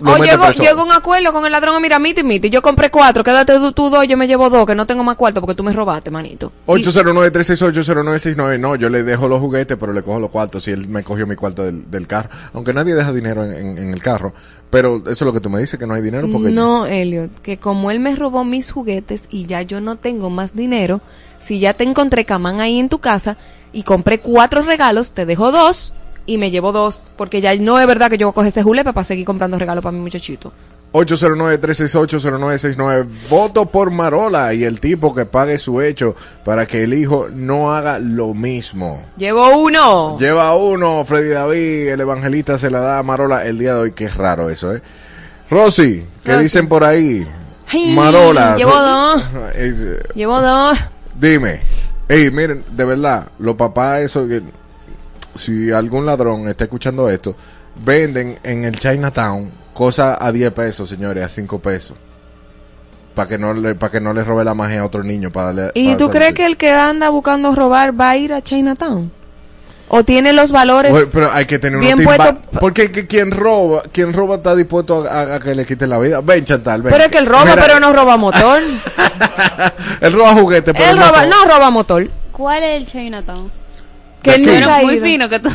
O metes llego, llego a un acuerdo con el ladrón, mira, miti, miti, yo compré cuatro, quédate tú, dos, yo me llevo dos, que no tengo más cuarto porque tú me robaste, manito. Y- 809-368-0969. No, yo le dejo los juguetes, pero le cojo los cuartos si él me cogió mi cuarto del, del carro. Aunque nadie deja dinero en, en- en el carro. Pero eso es lo que tú me dices, que no hay dinero. porque No, Elliot, que como él me robó mis juguetes y ya yo no tengo más dinero, si ya te encontré camán ahí en tu casa y compré cuatro regalos, te dejo dos y me llevo dos, porque ya no es verdad que yo coger ese julepe para seguir comprando regalos para mi muchachito. 809-368-0969. Voto por Marola y el tipo que pague su hecho para que el hijo no haga lo mismo. Llevo uno. Lleva uno, Freddy David, el evangelista se la da a Marola el día de hoy. Qué raro eso, ¿eh? Rosy, ¿qué Rosy. dicen por ahí? Ay, Marola. llevo dos. Eh, Llevo dos. Dime, hey, miren, de verdad, los papás, eso que si algún ladrón está escuchando esto, venden en el Chinatown cosas a 10 pesos, señores, a 5 pesos. Para que no le para que no le robe la magia a otro niño para darle ¿Y para tú crees que el que anda buscando robar va a ir a Chinatown? ¿O tiene los valores? Oye, pero hay que tener bien puesto- porque que quien roba, quien roba está dispuesto a, a- a que le quiten la vida. Ven, Chantal, ven. pero es que él roba, Mira, pero no roba motor. Él roba juguetes, pero él roba, no roba motor. ¿Cuál es el Chinatown? Que ha Pero muy fino que tú.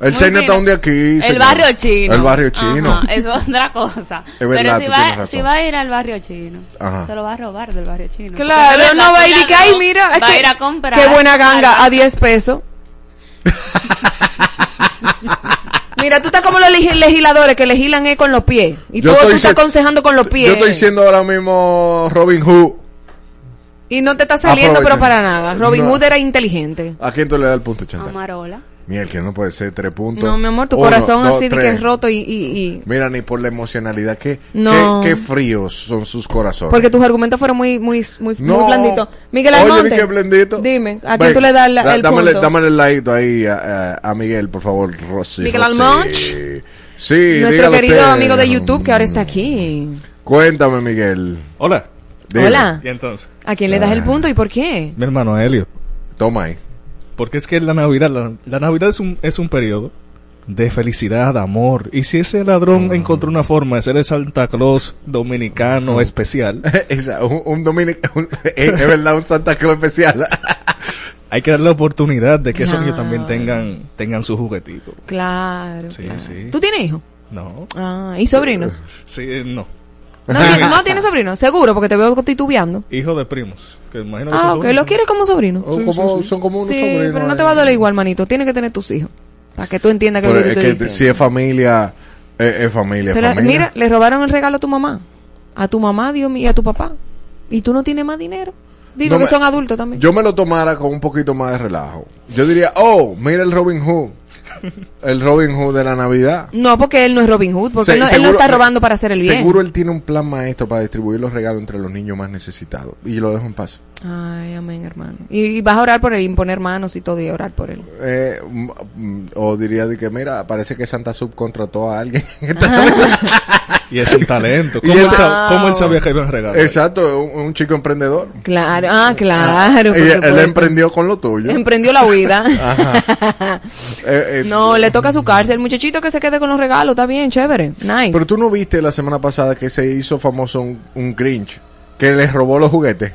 El Chinatown de aquí. El barrio chino. El barrio chino. Ajá, eso es otra cosa. Es verdad, Pero si tú va, si va a ir al barrio chino, Ajá. se lo va a robar del barrio chino. Claro, no va a ir y que, ay, no, mira, es va que- a ir a comprar. qué buena ganga, a 10 pesos. Mira, tú estás como los legi- legisladores que legislan eh, con los pies. Y Yo tú, estás aconsejando con los pies. Yo estoy siendo ahora mismo Robin Hood. Y no te está saliendo, pero para nada. Robin No. Hood era inteligente. ¿A quién tú le das el punto, Chantal? Amarola. Miel, que no puede ser tres puntos. No, mi amor, tu Uno, corazón dos, así de que es roto y, y, y- Mira, ni por la emocionalidad. ¿Qué, No. qué, qué fríos son sus corazones? Porque tus argumentos fueron muy, muy, muy, No. muy blanditos. Miguel Oye, Almonte. que blandito. Dime, ¿a quién tú le das la- da- el punto? dámele el ladito ahí a, a- a Miguel, por favor, Rosy. Miguel. Almonte. Sí, Nuestro querido usted. amigo de YouTube que ahora está aquí. Cuéntame, Miguel. Hola. Dime. Hola. Y entonces, ¿A quién le das el punto y por qué? mi hermano Elliot. Toma ahí. Porque es que la Navidad, la, la Navidad es un, es un periodo de felicidad, amor. Y si ese ladrón encontró una forma de ser el Santa Claus dominicano especial, Esa, un, un dominic- un- es, es verdad, un Santa Claus especial. hay que darle la oportunidad de que esos niños también tengan, tengan su juguetito. Claro. Sí, claro. sí. ¿Tú tienes hijos? No. Ah, ¿y sobrinos? Sí, no. No, ti- no tienes sobrinos, seguro, porque te veo titubeando. Hijo de primos. Que imagino que Ah, ok, lo quieres como sobrino. O como- Son como unos Sí, sobrinos. pero no te va a doler igual, manito. Tienes que tener tus hijos. Para que tú entiendas que Pero lo que es que si es familia, es, es familia, Se la- familia. mira, le robaron el regalo a tu mamá. A tu mamá, Dios mío, y a tu papá. Y tú no tienes más dinero. Digo No que me- son adultos también. Yo me lo tomara con un poquito más de relajo. Yo diría, oh, mira el Robin Hood. El Robin Hood de la Navidad. No, porque él no es Robin Hood, porque Se- él, no, él seguro- no está robando para hacer el bien. Seguro él tiene un plan maestro para distribuir los regalos entre los niños más necesitados. Y lo dejo en paz. Ay, amén, hermano. Y, y vas a orar por él, imponer manos y todo, y orar por él. Eh, mm, mm, o diría de que, mira, parece que Santa Sub contrató a alguien. Y es un talento. ¿Cómo, él- él, sab- cómo él sabía que iban a regalar? Exacto, un, un chico emprendedor. Claro, ah, claro. Y él emprendió con lo tuyo. Emprendió la huida. Ajá. Eh, eh, No, le toca su cárcel. El muchachito que se quede con los regalos, está bien, chévere. Nice. Pero tú no viste la semana pasada que se hizo famoso un, un Grinch que les robó los juguetes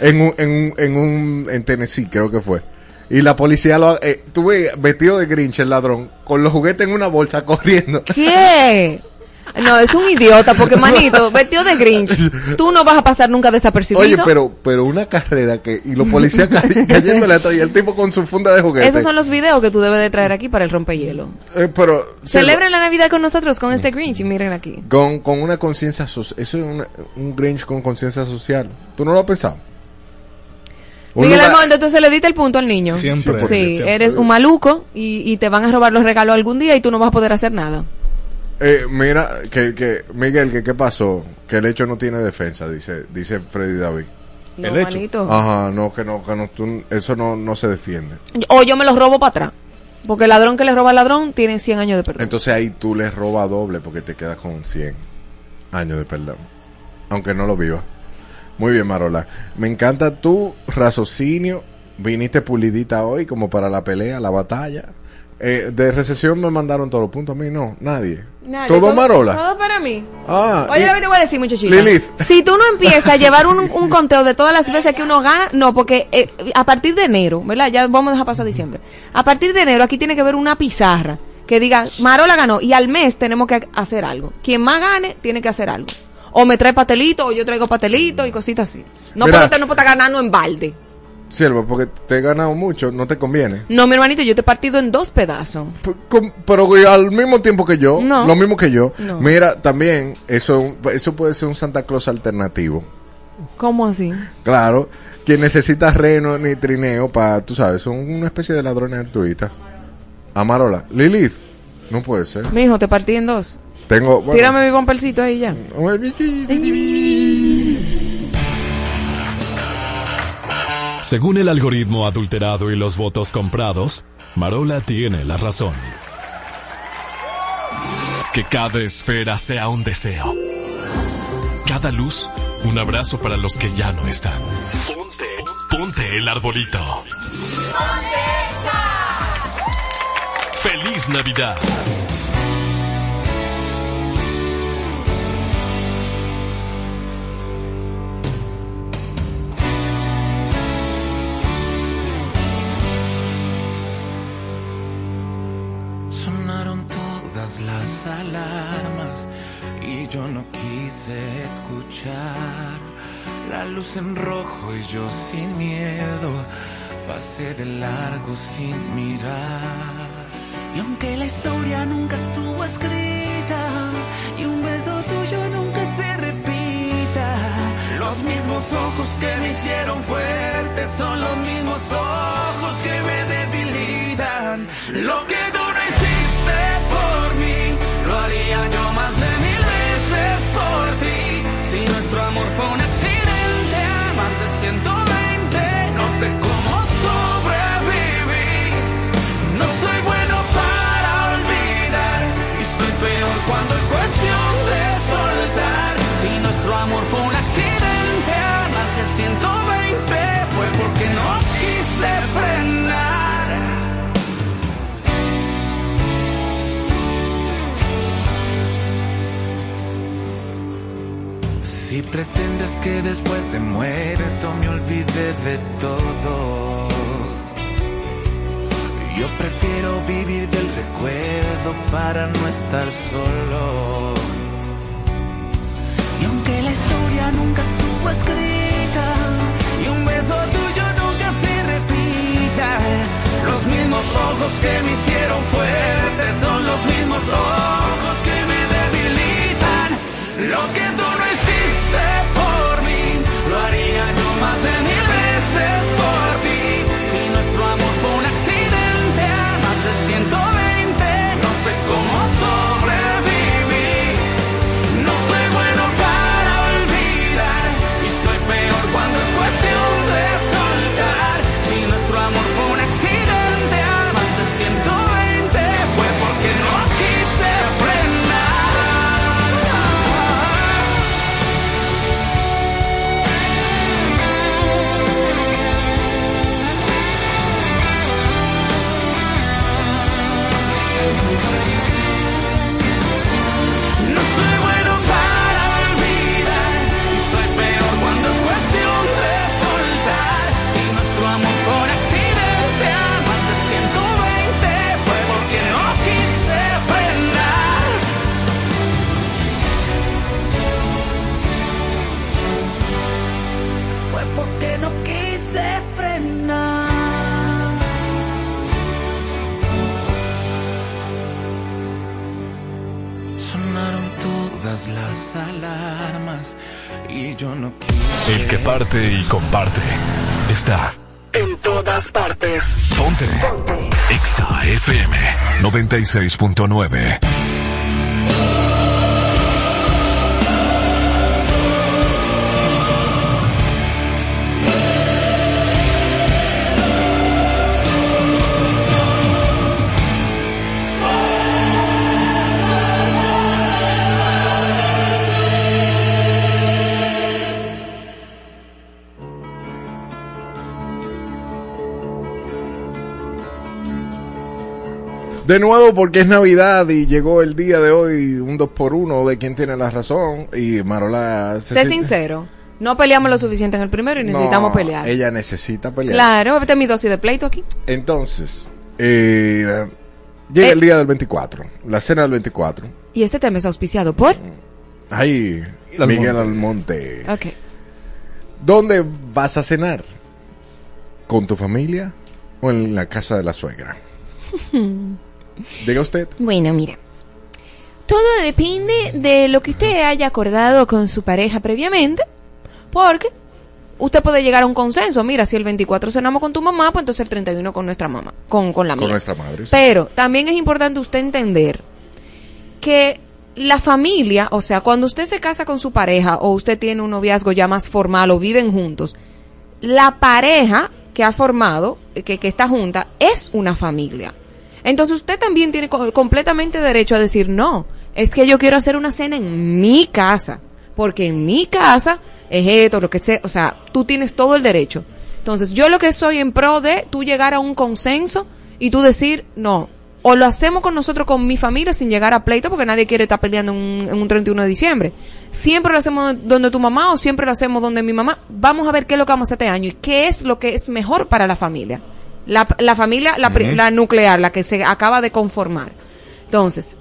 en un, en un, en un, en Tennessee creo que fue. Y la policía lo, eh, tuve vestido de Grinch el ladrón con los juguetes en una bolsa corriendo. ¿Qué? No, es un idiota, porque manito, vestido de Grinch, tú no vas a pasar nunca desapercibido. Oye, pero, pero una carrera que, y los policías ca- cayéndole atrás y el tipo con su funda de juguete. Esos son los videos que tú debes de traer aquí para el rompehielo. Eh, pero, Celebren la Navidad con nosotros con este Grinch y miren aquí. con, con una conciencia social. Eso es una- un Grinch con conciencia social. ¿Tú no lo has pensado? Miguel Armando, entonces le diste el punto al niño. Siempre. Sí, Siempre. eres un maluco y, y te van a robar los regalos algún día y tú no vas a poder hacer nada. Eh, mira, que, que, Miguel, que qué pasó? Que el hecho no tiene defensa, dice, dice Freddy David. No, El hecho. manito. Ajá, no, que no, que no, tú- eso no, no se defiende. O yo me los robo para atrás. Porque el ladrón que le roba al ladrón tiene 100 años de perdón. Entonces ahí tú le robas doble porque te quedas con 100 años de perdón. Aunque no lo vivas. Muy bien, Marola. Me encanta tu raciocinio. Viniste pulidita hoy como para la pelea, la batalla. Eh, de recesión me mandaron todos los puntos. A mí no, nadie. ¿Todo, Marola? Todo para mí. Ah, Oye, lo que te voy a decir, muchachita. Lilith. Si tú no empiezas a llevar un, un conteo de todas las veces que uno gana, no, porque eh, a partir de enero, ¿verdad? Ya vamos a dejar pasar diciembre. A partir de enero aquí tiene que haber una pizarra que diga, Marola ganó, y al mes tenemos que hacer algo. Quien más gane, tiene que hacer algo. O me trae pastelito, o yo traigo pastelito y cositas así. No Mira. porque usted no puede estar ganando en balde. Sierva, porque te he ganado mucho, no te conviene. No, mi hermanito, yo te he partido en dos pedazos. Pero al mismo tiempo que yo, No. lo mismo que yo. No. Mira, también, eso, eso puede ser un Santa Claus alternativo. ¿Cómo así? Claro, quien necesita reno ni trineo para, tú sabes, son una especie de ladrones altruistas. Amarola, Lilith, no puede ser. Mi hijo, te partí en dos. Tengo, bueno, Tírame mi bompercito ahí ya. Según el algoritmo adulterado y los votos comprados, Marola tiene la razón. Que cada esfera sea un deseo. Cada luz, un abrazo para los que ya no están. Ponte, ponte el arbolito. ¡Feliz Navidad! Alarmas y yo no quise escuchar la luz en rojo y yo sin miedo pasé de largo sin mirar. Y aunque la historia nunca estuvo escrita y un beso tuyo nunca se repita, Los mismos ojos que me hicieron fuerte son los mismos ojos que me debilitan. Lo que yo más de mil veces por ti. Si nuestro amor fue un accidente más de 120, pretendes que después de muerto me olvide de todo, yo prefiero vivir del recuerdo para no estar solo. y aunque la historia nunca estuvo escrita y un beso tuyo nunca se repita, Los mismos ojos que me hicieron fuerte son los mismos ojos que me debilitan. Lo que parte y comparte está En todas partes. Ponte. Exa FM 96.9. De nuevo, porque es Navidad y llegó el día de hoy un 2 por 1 de quien tiene la razón. Y Marola se Sé sincero. No peleamos lo suficiente en el primero y No, necesitamos pelear. Ella necesita pelear. Claro, vete mi dosis de pleito aquí. Entonces, eh, llega Eh. el día del 24, la cena del 24. Y este tema es auspiciado por. Ahí, Almonte. Miguel Almonte. Ok. ¿Dónde vas a cenar? ¿Con tu familia o en la casa de la suegra? Diga usted. Bueno, mira. Todo depende de lo que usted haya acordado con su pareja previamente. Porque usted puede llegar a un consenso. Mira, si el 24 cenamos con tu mamá, pues entonces el 31 con nuestra mamá. Con, con la Con mía. nuestra madre. sí. Pero también es importante usted entender que la familia, o sea, cuando usted se casa con su pareja o usted tiene un noviazgo ya más formal o viven juntos, la pareja que ha formado, que, que está junta, es una familia. Entonces usted también tiene co- completamente derecho a decir, no, es que yo quiero hacer una cena en mi casa, porque en mi casa es esto, lo que sea, o sea, tú tienes todo el derecho. Entonces yo lo que soy en pro de tú llegar a un consenso y tú decir, no, o lo hacemos con nosotros, con mi familia, sin llegar a pleito, porque nadie quiere estar peleando en un 31 de diciembre. Siempre lo hacemos donde tu mamá o siempre lo hacemos donde mi mamá. Vamos a ver qué es lo que vamos a hacer este año y qué es lo que es mejor para la familia. La, la familia, la, Ujú. la nuclear, la que se acaba de conformar. Entonces,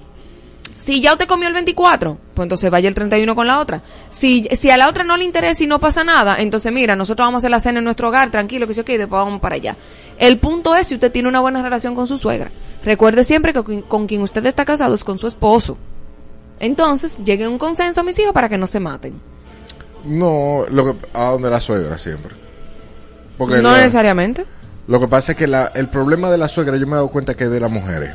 si ya usted comió el 24, pues entonces vaya el 31 con la otra. Si, si a la otra no le interesa y no pasa nada, entonces mira, nosotros vamos a hacer la cena en nuestro hogar, tranquilo, que se y después vamos para allá. El punto es si usted tiene una buena relación con su suegra. Recuerde siempre que con, con quien usted está casado es con su esposo. Entonces, llegue a un consenso, mis hijos, para que no se maten. No, lo que, a donde la suegra siempre. Porque no la- necesariamente. Lo que pasa es que la, el problema de la suegra, yo me he dado cuenta que es de las mujeres.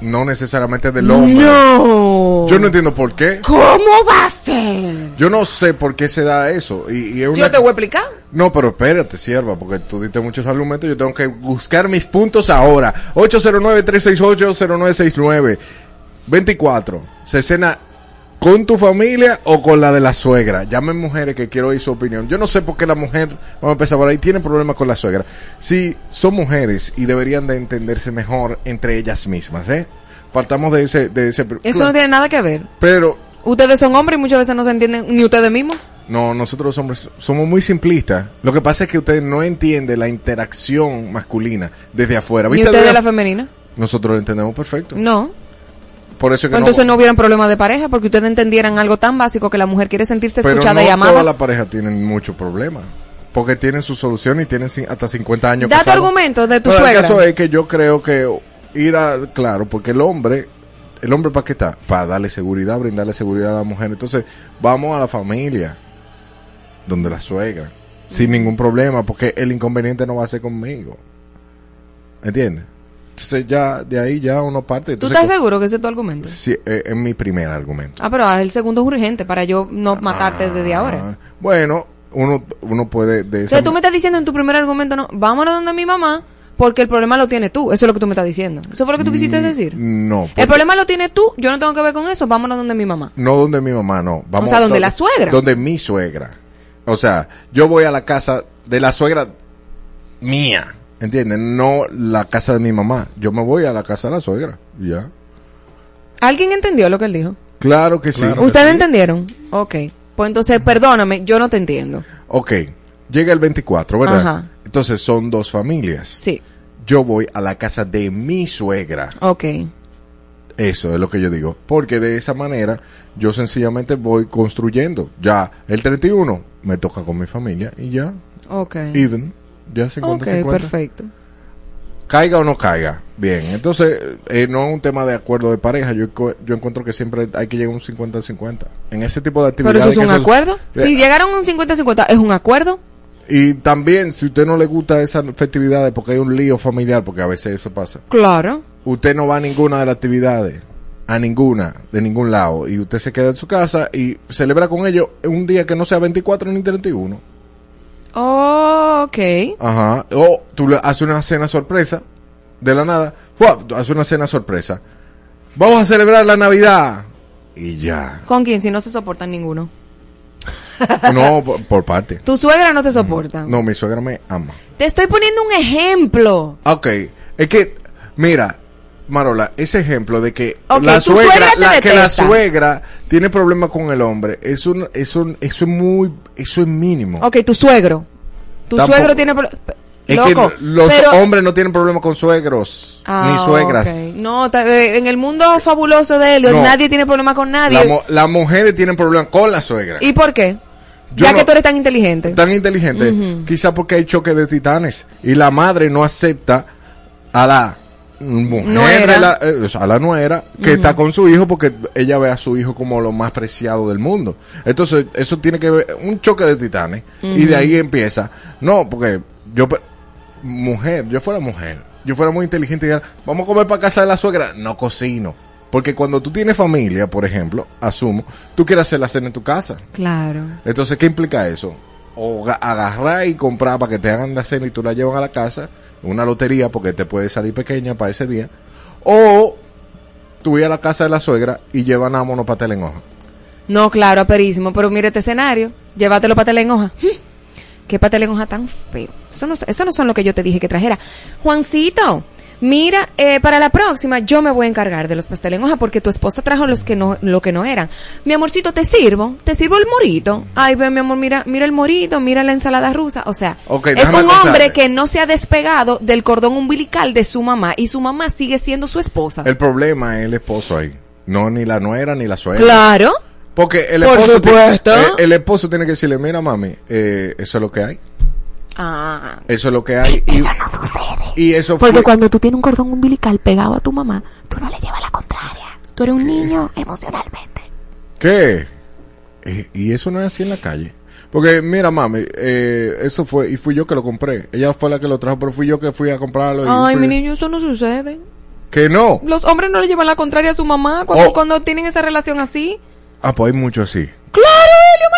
No necesariamente del hombre. No. Yo no entiendo por qué. ¿Cómo va a ser? Yo no sé por qué se da eso. Y, y es una- Yo te voy a explicar. No, pero espérate, sierva, porque tú diste muchos argumentos. Yo tengo que buscar mis puntos ahora. 809-368-0969. 24. ¿Se cena con tu familia o con la de la suegra? Llamen mujeres que quiero oír su opinión. Yo no sé por qué la mujer, vamos a empezar por ahí, tiene problemas con la suegra. Sí, son mujeres y deberían de entenderse mejor entre ellas mismas, ¿eh? Partamos de ese... De ese Eso no tiene nada que ver. Pero Ustedes son hombres y muchas veces no se entienden ni ustedes mismos. No, nosotros los hombres somos muy simplistas. Lo que pasa es que usted no entiende la interacción masculina desde afuera. ¿Viste? ustedes Desde la femenina. Nosotros lo entendemos perfecto. No. Por eso es que entonces no hubieran problemas de pareja porque ustedes entendieran algo tan básico que la mujer quiere sentirse pero escuchada no y amada. todas las parejas tienen muchos problemas. Porque tienen su solución y tienen hasta 50 años Da tu casados. argumento de tu Pero suegra. El caso es que yo creo que ir a... Claro, porque el hombre... ¿El hombre para qué está? Para darle seguridad, brindarle seguridad a la mujer. Entonces, vamos a la familia. Donde la suegra. Sin ningún problema, porque el inconveniente no va a ser conmigo. ¿Entiendes? Entonces, ya, de ahí ya uno parte. ¿Tú estás seguro que ese es tu argumento? Sí, eh, es mi primer argumento. Ah, pero ah, el segundo es urgente para yo no matarte desde ahora. Ah, Bueno, uno, uno puede de O sea, tú me estás diciendo en tu primer argumento, no, vámonos donde mi mamá porque el problema lo tienes tú. Eso es lo que tú me estás diciendo. ¿Eso fue lo que tú quisiste decir? No, El problema lo tienes tú, yo no tengo que ver con eso, vámonos donde mi mamá. no donde mi mamá, no. Vamos O sea, donde la suegra. Donde mi suegra. O sea, yo voy a la casa de la suegra mía, ¿entiendes? No la casa de mi mamá. Yo me voy a la casa de la suegra, ya. ¿Alguien entendió lo que él dijo? Claro que sí. ¿Ustedes entendieron? Ok. Pues entonces, perdóname, yo no te entiendo. Ok, llega el 24, ¿verdad? Ajá. Entonces son dos familias. Sí. Yo voy a la casa de mi suegra. Ok. Eso es lo que yo digo. Porque de esa manera yo sencillamente voy construyendo. Ya el 31 me toca con mi familia y ya. Ok. Even. Ya 50-50. Ok, perfecto. caiga o no caiga. Bien, entonces eh, no es un tema de acuerdo de pareja. Yo, encu- yo encuentro que siempre hay que llegar a un 50-50. En ese tipo de Pero actividades. eso es un acuerdo. Si llegaron a un 50-50, ¿es un acuerdo? Y también, si usted no le gusta esas festividades porque hay un lío familiar, porque a veces eso pasa. Claro. Usted no va a ninguna de las actividades, a ninguna, de ningún lado, y usted se queda en su casa y celebra con ellos un día que no sea 24 ni 31. Oh, ok. Ajá. O tú le haces una cena sorpresa, de la nada. Tú haces una cena sorpresa. Vamos a celebrar la Navidad. Y ya. ¿Con quién? Si no se soportan ninguno. No, por, por parte. Tu suegra no te soporta. No, mi suegra me ama. Te estoy poniendo un ejemplo. Ok, es que, mira, Marola, ese ejemplo de que la suegra, suegra te la, que la suegra tiene problemas con el hombre, eso es muy, eso es mínimo. Ok, tu suegro. Tu Tampoco. suegro tiene... pro- Es Loco, que los pero- hombres no tienen problemas con suegros, Ah, ni suegras. No, eh, en el mundo fabuloso de Elliot, No. nadie tiene problema con nadie. La las mujeres tienen problemas con la suegra. ¿Y por qué? Yo ya no- que tú eres tan inteligente. Tan inteligente, Ujú. quizá porque hay choque de titanes y la madre no acepta a la mujer, Nuera. la- eh, o sea, a la nuera que está con su hijo porque ella ve a su hijo como lo más preciado del mundo. Entonces, eso tiene que ver un choque de titanes y de ahí empieza. No, porque yo mujer, yo fuera mujer, yo fuera muy inteligente y dijera, vamos a comer para casa de la suegra, no cocino. Porque cuando tú tienes familia, por ejemplo, asumo, tú quieres hacer la cena en tu casa. Claro. Entonces, ¿qué implica eso? O ga- agarrar y comprar para que te hagan la cena y tú la llevan a la casa, una lotería porque te puede salir pequeña para ese día. O tú ir a la casa de la suegra y llevan a mono pastel en hoja. No, claro, aperísimo. Pero mire este escenario. Llévatelo pastel en hoja. Qué pastel en hoja tan feo. Eso no, eso no son lo que yo te dije que trajera. Juancito, mira, eh, para la próxima yo me voy a encargar de los pasteles en hoja porque tu esposa trajo los que no, lo que no eran. Mi amorcito, ¿te sirvo? ¿Te sirvo el morito? Ay, ve, mi amor, mira, mira el morito, mira la ensalada rusa. O sea, es un hombre que no se ha despegado del cordón umbilical de su mamá y su mamá sigue siendo su esposa. El problema es el esposo ahí. No ni la nuera ni la suegra. Claro. Porque el Por esposo, supuesto. eh, el esposo tiene que decirle, mira mami, eh, eso es lo que hay. Ah. Eso es lo que hay. Y, Eso no sucede. Y eso Porque fue... cuando tú tienes un cordón umbilical pegado a tu mamá, tú no le llevas la contraria. Tú eres un niño emocionalmente. ¿Qué? Eh, y eso no es así en la calle. Porque, mira, mami, eh, eso fue, y fui yo que lo compré. Ella fue la que lo trajo, pero fui yo que fui a comprarlo. y Ay, mi niño, eso no sucede. Que no. Los hombres no le llevan la contraria a su mamá cuando, Oh. cuando tienen esa relación así. Ah, pues hay mucho así. ¡Claro, Elio!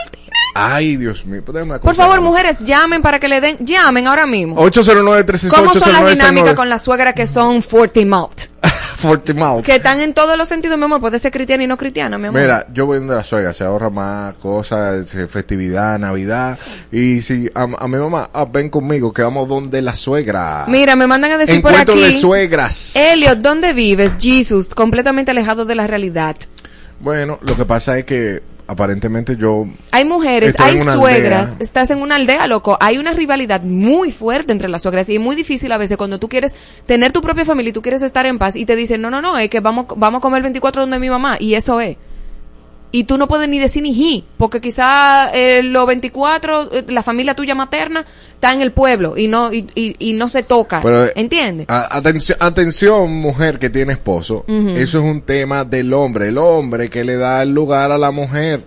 Ay, Dios mío. Por favor, mujeres, llamen para que le den. Llamen ahora mismo. 809 368 ¿Cómo son las 0969 dinámicas con las suegras que son forty mouth? Forty Mouth. Que están en todos los sentidos, mi amor. Puede ser cristiana y no cristiana, mi amor. Mira, yo voy donde la suegra, se ahorra más cosas, festividad, Navidad. Y si a, a mi mamá, ah, ven conmigo, que vamos donde la suegra. Mira, me mandan a decir por Encuentro aquí. de suegras. Elliot, ¿dónde vives? Jesus, completamente alejado de la realidad. Bueno, lo que pasa es que aparentemente yo Hay mujeres, hay suegras, aldea. estás en una aldea, loco. Hay una rivalidad muy fuerte entre las suegras y es muy difícil a veces cuando tú quieres tener tu propia familia y tú quieres estar en paz y te dicen, no, no, no, es que vamos, vamos a comer el 24 donde mi mamá y eso es. Y tú no puedes ni decir ni ji, porque quizá eh, los 24, eh, la familia tuya materna está en el pueblo y no y, y- y no se toca. Pero, eh, ¿Entiendes? A- atención, atención, mujer que tiene esposo. Eso es un tema del hombre. El hombre que le da el lugar a la mujer.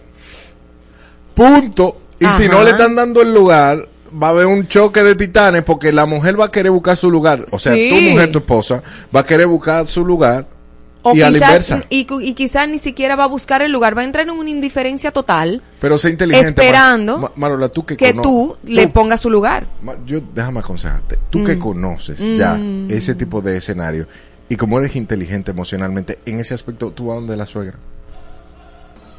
Punto. Y si no le están dando el lugar, va a haber un choque de titanes porque la mujer va a querer buscar su lugar. O sea, Sí. tu mujer, tu esposa, va a querer buscar su lugar. O y a la quizás, inversa. y, y quizás ni siquiera va a buscar el lugar, va a entrar en una indiferencia total, Pero sé inteligente. esperando Ma- Ma- Marola, tú que, que tú le pongas su lugar. Yo, déjame aconsejarte. Tú que Mm. conoces ya Mm. ese tipo de escenario y como eres inteligente emocionalmente, en ese aspecto, tú vas donde la suegra.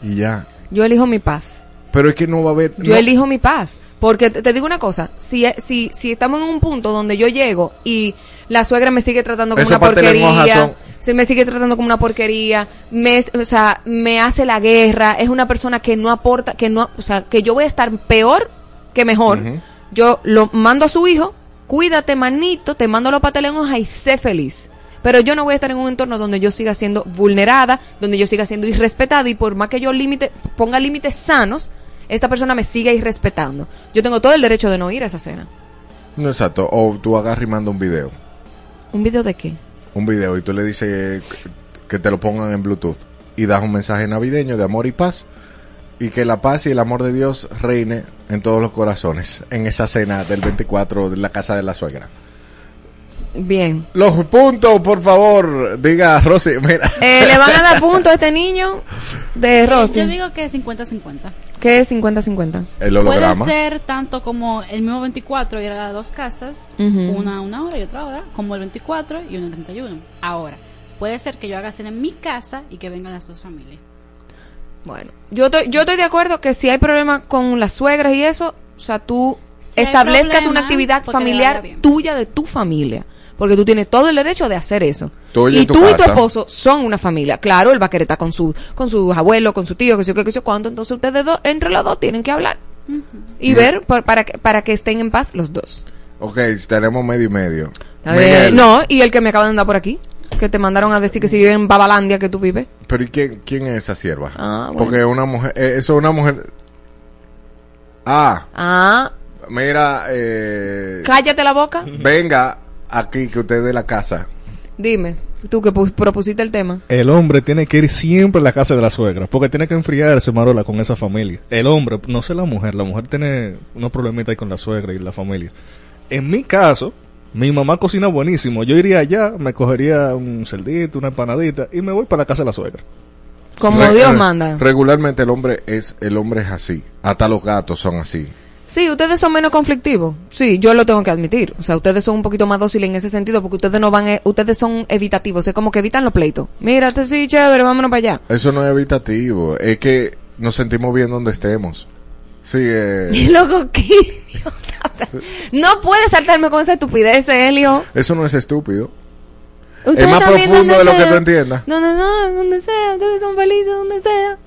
Y ya. Yo elijo mi paz. Pero es que no va a haber. Yo no- elijo mi paz. Porque te, te digo una cosa, si, si, si estamos en un punto donde yo llego y la suegra me sigue tratando como una porquería, son- se me sigue tratando como una porquería, me, o sea, me hace la guerra, es una persona que no aporta, que no, o sea, que yo voy a estar peor que mejor. Yo lo mando a su hijo, cuídate manito, te mando los pasteles en hoja y sé feliz. Pero yo no voy a estar en un entorno donde yo siga siendo vulnerada, donde yo siga siendo irrespetada y por más que yo límite, ponga límites sanos, esta persona me siga irrespetando. Yo tengo todo el derecho de no ir a esa cena. No, exacto. O tú hagas rimando un video. ¿Un video de qué? un video y tú le dices que te lo pongan en Bluetooth y das un mensaje navideño de amor y paz y que la paz y el amor de Dios reine en todos los corazones en esa cena del 24 de la casa de la suegra. Bien. Los puntos, por favor, diga Rosy, mira. Eh, ¿Le van a dar punto a este niño de Rosy? Yo digo que 50-50. ¿Qué es 50-50? El Puede ser tanto como el mismo 24 y era de dos casas, una a una hora y otra hora, como el 24 y uno el 31. Ahora, puede ser que yo haga cena en mi casa y que vengan las dos familias. Bueno, yo estoy, yo estoy de acuerdo que si hay problema con las suegras y eso, o sea, tú establezcas problema, una actividad familiar tuya de tu familia. Porque tú tienes todo el derecho de hacer eso. Y tu tú y tu esposo son una familia. Claro, él va a querer estar con su, con sus abuelos, con su tío, que sé yo qué, que sé yo cuánto. Entonces ustedes dos, entre los dos, tienen que hablar. Y ver por- para, que, para que estén en paz los dos. Ok, tenemos medio y medio. Eh, Miguel, no, y el que me acaba de andar por aquí. Que te mandaron a decir que si vive en Babalandia que tú vives. Pero ¿y quién, quién es esa sierva? Ah, bueno. Porque una mujer, eh, eso es una mujer... Ah, Ah, mira, eh, cállate la boca. venga aquí que usted es de la casa. Dime, tú que pu- propusiste el tema. El hombre tiene que ir siempre a la casa de la suegra, porque tiene que enfriarse, Marola, con esa familia. El hombre, no sé la mujer, la mujer tiene unos problemitas ahí con la suegra y la familia. En mi caso, mi mamá cocina buenísimo. Yo iría allá, me cogería un cerdito, una empanadita y me voy para la casa de la suegra. Como Re- Dios manda. Regularmente el hombre es el hombre es así. Hasta los gatos son así. Sí, ustedes son menos conflictivos. Sí, yo lo tengo que admitir. O sea, ustedes son un poquito más dóciles en ese sentido porque ustedes no van, eh, ustedes son evitativos. Es como que evitan los pleitos. Mírate, sí, chévere, vámonos para allá. Eso no es evitativo. Es que nos sentimos bien donde estemos. Sí, eh, Y luego, ¿qué? O sea, no puedes saltarme con esa estupidez, Helio. eso no es estúpido. Ustedes es más profundo de lo que tú entiendas. Donde no, donde sea. Ustedes son felices donde sea.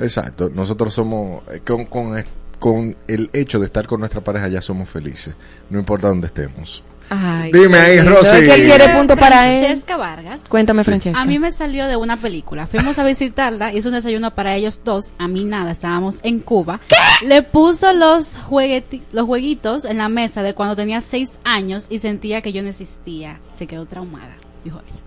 Exacto. Nosotros somos, eh, con, con, con el hecho de estar con nuestra pareja ya somos felices. No importa dónde estemos. Ay, Dime qué ahí. Rosy. Él quiere punto para él. Francesca Vargas. Cuéntame, Sí. Francesca. A mí me salió de una película. Fuimos a visitarla, hizo un desayuno para ellos dos. A mí nada, estábamos en Cuba. Le puso los, los jueguitos en la mesa de cuando tenía seis años y sentía que yo no existía. Se quedó traumada, dijo ella.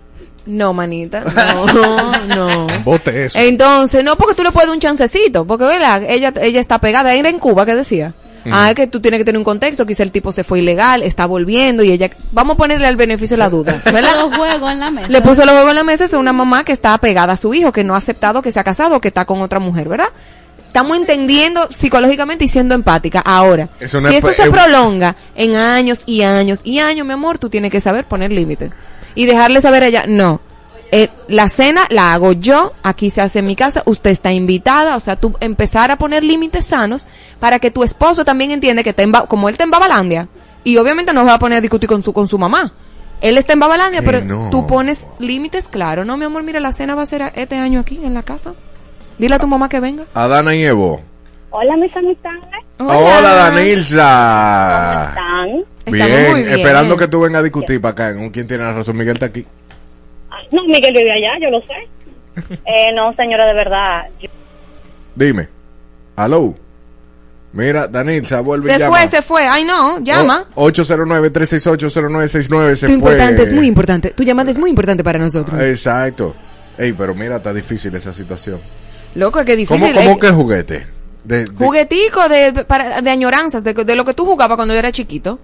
No, manita. No, no. Bote eso. Entonces, no, porque tú le puedes dar un chancecito. Porque, ¿verdad? Ella, ella está pegada. Era en Cuba, ¿qué decía? Ah, es que tú tienes que tener un contexto. Quizá el tipo se fue ilegal, está volviendo y ella. Vamos a ponerle al beneficio de la duda. ¿Verdad? Los juegos en la mesa. Le puso los huevos en la mesa. Es una mamá que está apegada a su hijo, que no ha aceptado que se ha casado, que está con otra mujer, ¿verdad? Estamos entendiendo psicológicamente y siendo empática. Ahora, Eso no si es eso pe- se prolonga en años y años y años, mi amor, tú tienes que saber poner límites. Y dejarle saber a ella, no, eh, la cena la hago yo, aquí se hace en mi casa, usted está invitada, o sea, tú empezar a poner límites sanos para que tu esposo también entienda que está en Ba- como él está en Babalandia, y obviamente no va a poner a discutir con su, con su mamá. Él está en Babalandia, Que pero no. tú pones límites, claro, no, mi amor, mira, la cena va a ser este año aquí en la casa. Dile a tu mamá que venga. Adana y Evo. Hola, mis amistades. Hola, Danilza. ¿Están? Bien, muy bien. esperando que tú vengas a discutir para acá. ¿Con quién tiene la razón? Miguel está aquí. No, Miguel vive allá, yo lo sé. Eh, no, señora, de verdad. yo- Dime. Aló. Mira, Danilza, vuelve y Se llama. fue, se fue. Ay, no, llama. Oh, 809-368-0969 se tu fue. importante es muy importante. Tu llamada es muy importante para nosotros. Exacto. Ey, pero mira, está difícil esa situación. Loco, es que ¿Cómo, difícil. cómo eh. que juguete? De, de- Juguetico de, de- para- de añoranzas, de, de lo que tú jugabas cuando yo era chiquito.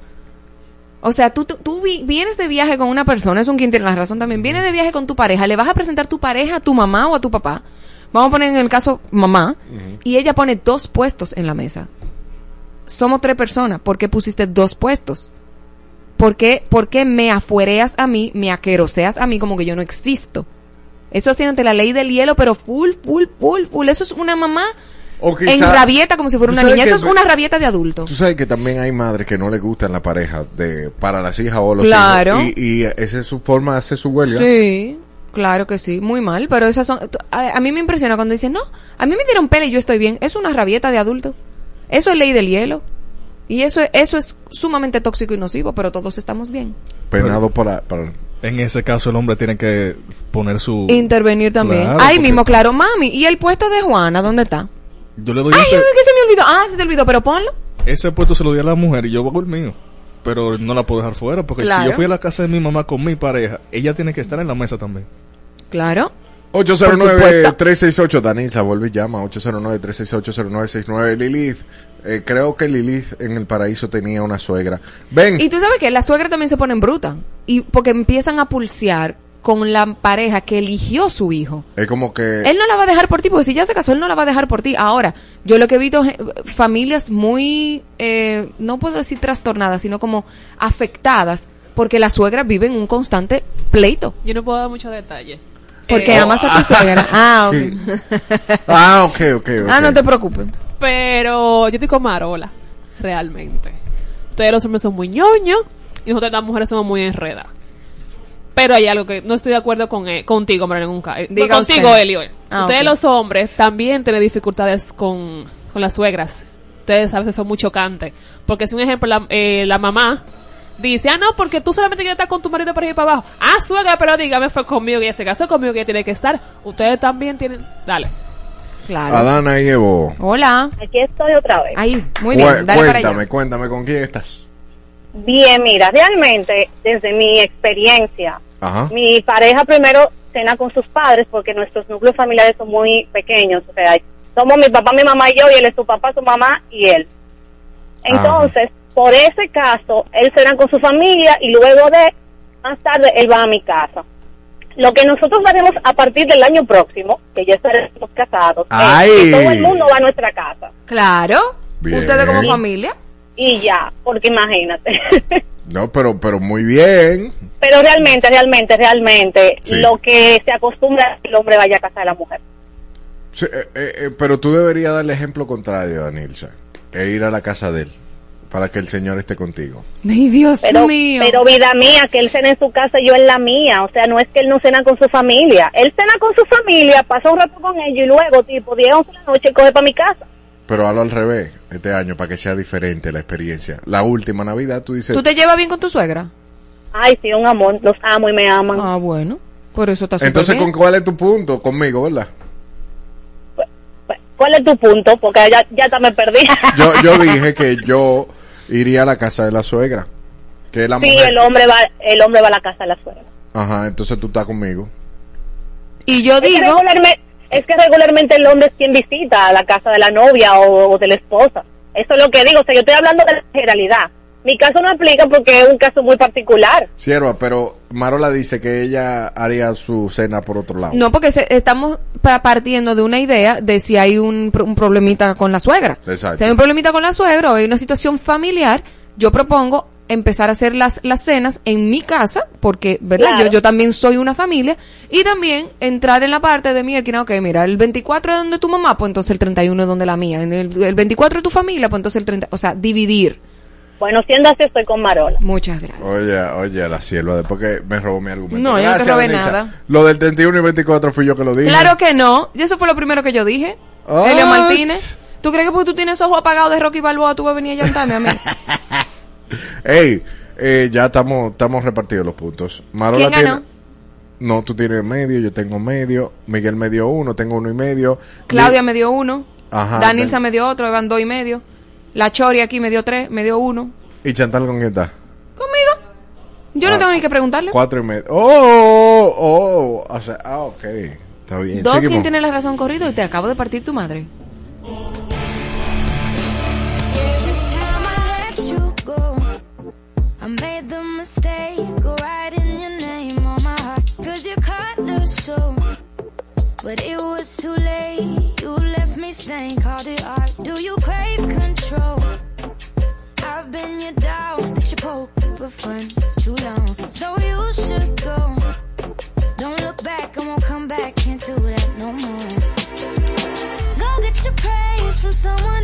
O sea, tú, tú, tú vi- vienes de viaje con una persona, es un quien tiene la razón también, vienes de viaje con tu pareja, le vas a presentar tu pareja a tu mamá o a tu papá. Vamos a poner en el caso mamá, y ella pone dos puestos en la mesa. Somos tres personas, ¿por qué pusiste dos puestos? ¿Por qué, por qué me afuereas a mí, me aqueroseas a mí como que yo no existo? Eso así ante la ley del hielo, pero full, full, full, full. Eso es una mamá O quizá- en rabieta como si fuera ¿Tú una niña. que- Eso es una rabieta de adulto. Tú sabes que también hay madres que no les gustan la pareja de para las hijas o los Claro. hijos. Y, y esa es su forma de hacer su huelga. Sí, claro que sí, muy mal, pero esas son... A, a mí me impresiona cuando dicen, no, a mí me dieron pele y yo estoy bien. Es una rabieta de adulto. Eso es ley del hielo. Y eso, eso es sumamente tóxico y nocivo, pero todos estamos bien. Penado para, para- En ese caso el hombre tiene que poner su... Intervenir también. Claro, Ahí porque mismo, claro, mami. ¿Y el puesto de Juana, dónde está? Yo le doy Ay, ese, ¿qué se me olvidó? Ah, se te olvidó, pero ponlo. ese puesto se lo di a la mujer y yo hago el mío. pero no la puedo dejar fuera, porque Claro. si yo fui a la casa de mi mamá con mi pareja, ella tiene que estar en la mesa también. Claro. 809-368, Danisa, vuelve y llama. 809-368-0969. Lilith, eh, creo que Lilith en el paraíso tenía una suegra. Ven, Y tú sabes que las suegras también se ponen brutas. Y porque empiezan a pulsear con la pareja que eligió su hijo. es como que... Él no la va a dejar por ti, porque si ya se casó, él no la va a dejar por ti. Ahora, yo lo que he visto es familias muy, eh, no puedo decir trastornadas, sino como afectadas, porque las suegras viven un constante pleito. Yo no puedo dar muchos detalles. Porque Eh, amas a tu suegra. Ah, ok. Ah, ok, ok, ok. Ah, no te preocupes. Pero yo estoy con Marola, realmente. Ustedes los hombres son muy ñoños y nosotros las mujeres somos muy enredadas. Pero hay algo que no estoy de acuerdo con eh, contigo, pero caso. Diga contigo, usted. Elio. Ah, Ustedes los hombres también tienen dificultades con, con las suegras. Ustedes a veces son muy chocantes. Porque si un ejemplo, la, eh, la mamá dice, ah, no, porque tú solamente quieres estar con tu marido para ir para abajo. Ah, suegra, pero dígame, fue conmigo que ella se casó conmigo que ella tiene que estar. Ustedes también tienen... Dale. Claro. Adana y Evo. Hola. Aquí estoy otra vez. Ahí, muy bien, dale para allá. cuéntame, cuéntame, ¿con quién estás? Bien, mira, realmente, desde mi experiencia, Ajá. mi pareja primero cena con sus padres porque nuestros núcleos familiares son muy pequeños. O sea, somos mi papá, mi mamá y yo, y él es su papá, su mamá y él. Entonces, por ese caso, él cena con su familia y luego de, más tarde, él va a mi casa. Lo que nosotros haremos a partir del año próximo, que ya estaremos casados, ¡Ay! es que todo el mundo va a nuestra casa. Claro. Bien. Ustedes como familia. Y ya, porque imagínate. No, pero, pero muy bien. Pero realmente, realmente, realmente, Sí. lo que se acostumbra es que el hombre vaya a casa de la mujer. Sí, eh, eh, eh, pero tú deberías darle ejemplo contrario a Nilsa e ir a la casa de él para que el Señor esté contigo. Ay, Dios Pero, mío. pero vida mía, que él cena en su casa y yo en la mía. O sea, no es que él no cena con su familia. Él cena con su familia, pasa un rato con ellos y luego, tipo, 10, 11 de la noche, coge para mi casa. Pero hazlo al revés este año para que sea diferente la experiencia. La última Navidad tú dices... ¿Tú te llevas bien con tu suegra? Ay, sí, un amor, los amo y me aman. Ah, bueno. Por eso está súper Entonces. ¿con cuál es tu punto? Conmigo, ¿verdad? ¿Cuál es tu punto? Porque ya, ya hasta me perdí. Yo, yo dije que yo iría a la casa de la suegra. Que la sí, mujer. el hombre va, el hombre va a la casa de la suegra. Ajá, entonces tú estás conmigo. Y yo Es que, digo... regularmente, es que regularmente el hombre es quien visita a la casa de la novia o, o de la esposa. Eso es lo que digo. O sea, yo estoy hablando de la generalidad. Mi caso no aplica porque es un caso muy particular. Sierva, pero Marola dice que ella haría su cena por otro lado. No, porque se- estamos pa- partiendo de una idea de si hay un, un problemita con la suegra. Exacto. Si hay un problemita con la suegra o hay una situación familiar, yo propongo empezar a hacer las, las cenas en mi casa, porque, ¿verdad? Claro. Yo, yo también soy una familia, y también entrar en la parte de mi esquina, ok, mira, el 24 es donde tu mamá, pues entonces el 31 es donde la mía, en el, el 24 es tu familia, pues entonces el 30, o sea, dividir. Bueno, siendo así, estoy con Marola. Muchas gracias. Oye, oye, la sierva, después que me robó mi argumento. No, yo no te robé nada. Lo del 31 y 24 fui yo que lo dije. Claro que no, y eso fue lo primero que yo dije. Elio Martínez. ¿Tú crees que porque tú tienes ojos apagados de Rocky Balboa tú vas a venir a llantarme a mí? Ey, eh, ya estamos, estamos repartidos los puntos. Marola ¿Quién ganó? tiene. No, tú tienes medio, yo tengo medio. Miguel me dio uno, tengo uno y medio. Claudia me dio uno. Ajá. Danilza ten- me dio otro, Evan dos y medio. La Chori aquí me dio tres, me dio uno. ¿Y Chantal con quién está? Conmigo. Yo no Ah, tengo ni que preguntarle. Cuatro y medio. Oh, oh, o sea, ah, ok. Está bien. Dos, Seguimos. ¿quién tiene la razón corrido? Y te acabo de partir tu madre. Mistake writing your name on my heart. Cause you cut the show. But it was too late. You left me stained, called it art. Do you crave control? I've been your down, that you poke, were fun too long. So you should go. Don't look back, I won't come back, can't do that no more. Go get your praise from someone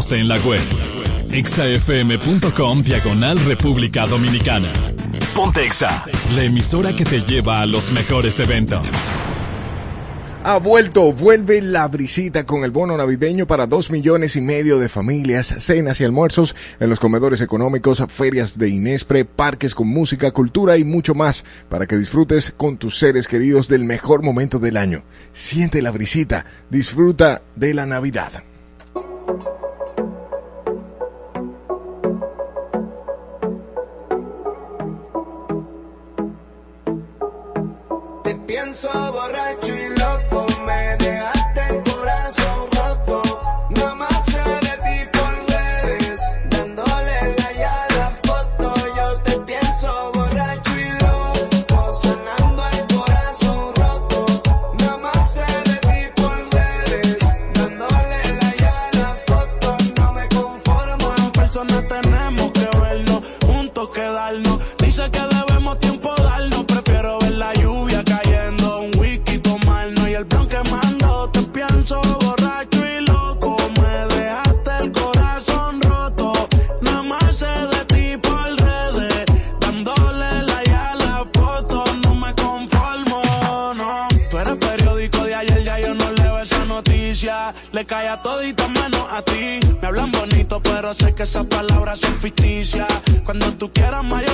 En la web. exafm.com diagonal República Dominicana. Ponte Exa, la emisora que te lleva a los mejores eventos. Ha vuelto, vuelve la brisita con el bono navideño para dos millones y medio de familias, cenas y almuerzos en los comedores económicos, ferias de Inespre, parques con música, cultura y mucho más para que disfrutes con tus seres queridos del mejor momento del año. Siente la brisita, disfruta de la Navidad. que esas palabras son ficticias. Cuando tú quieras mayor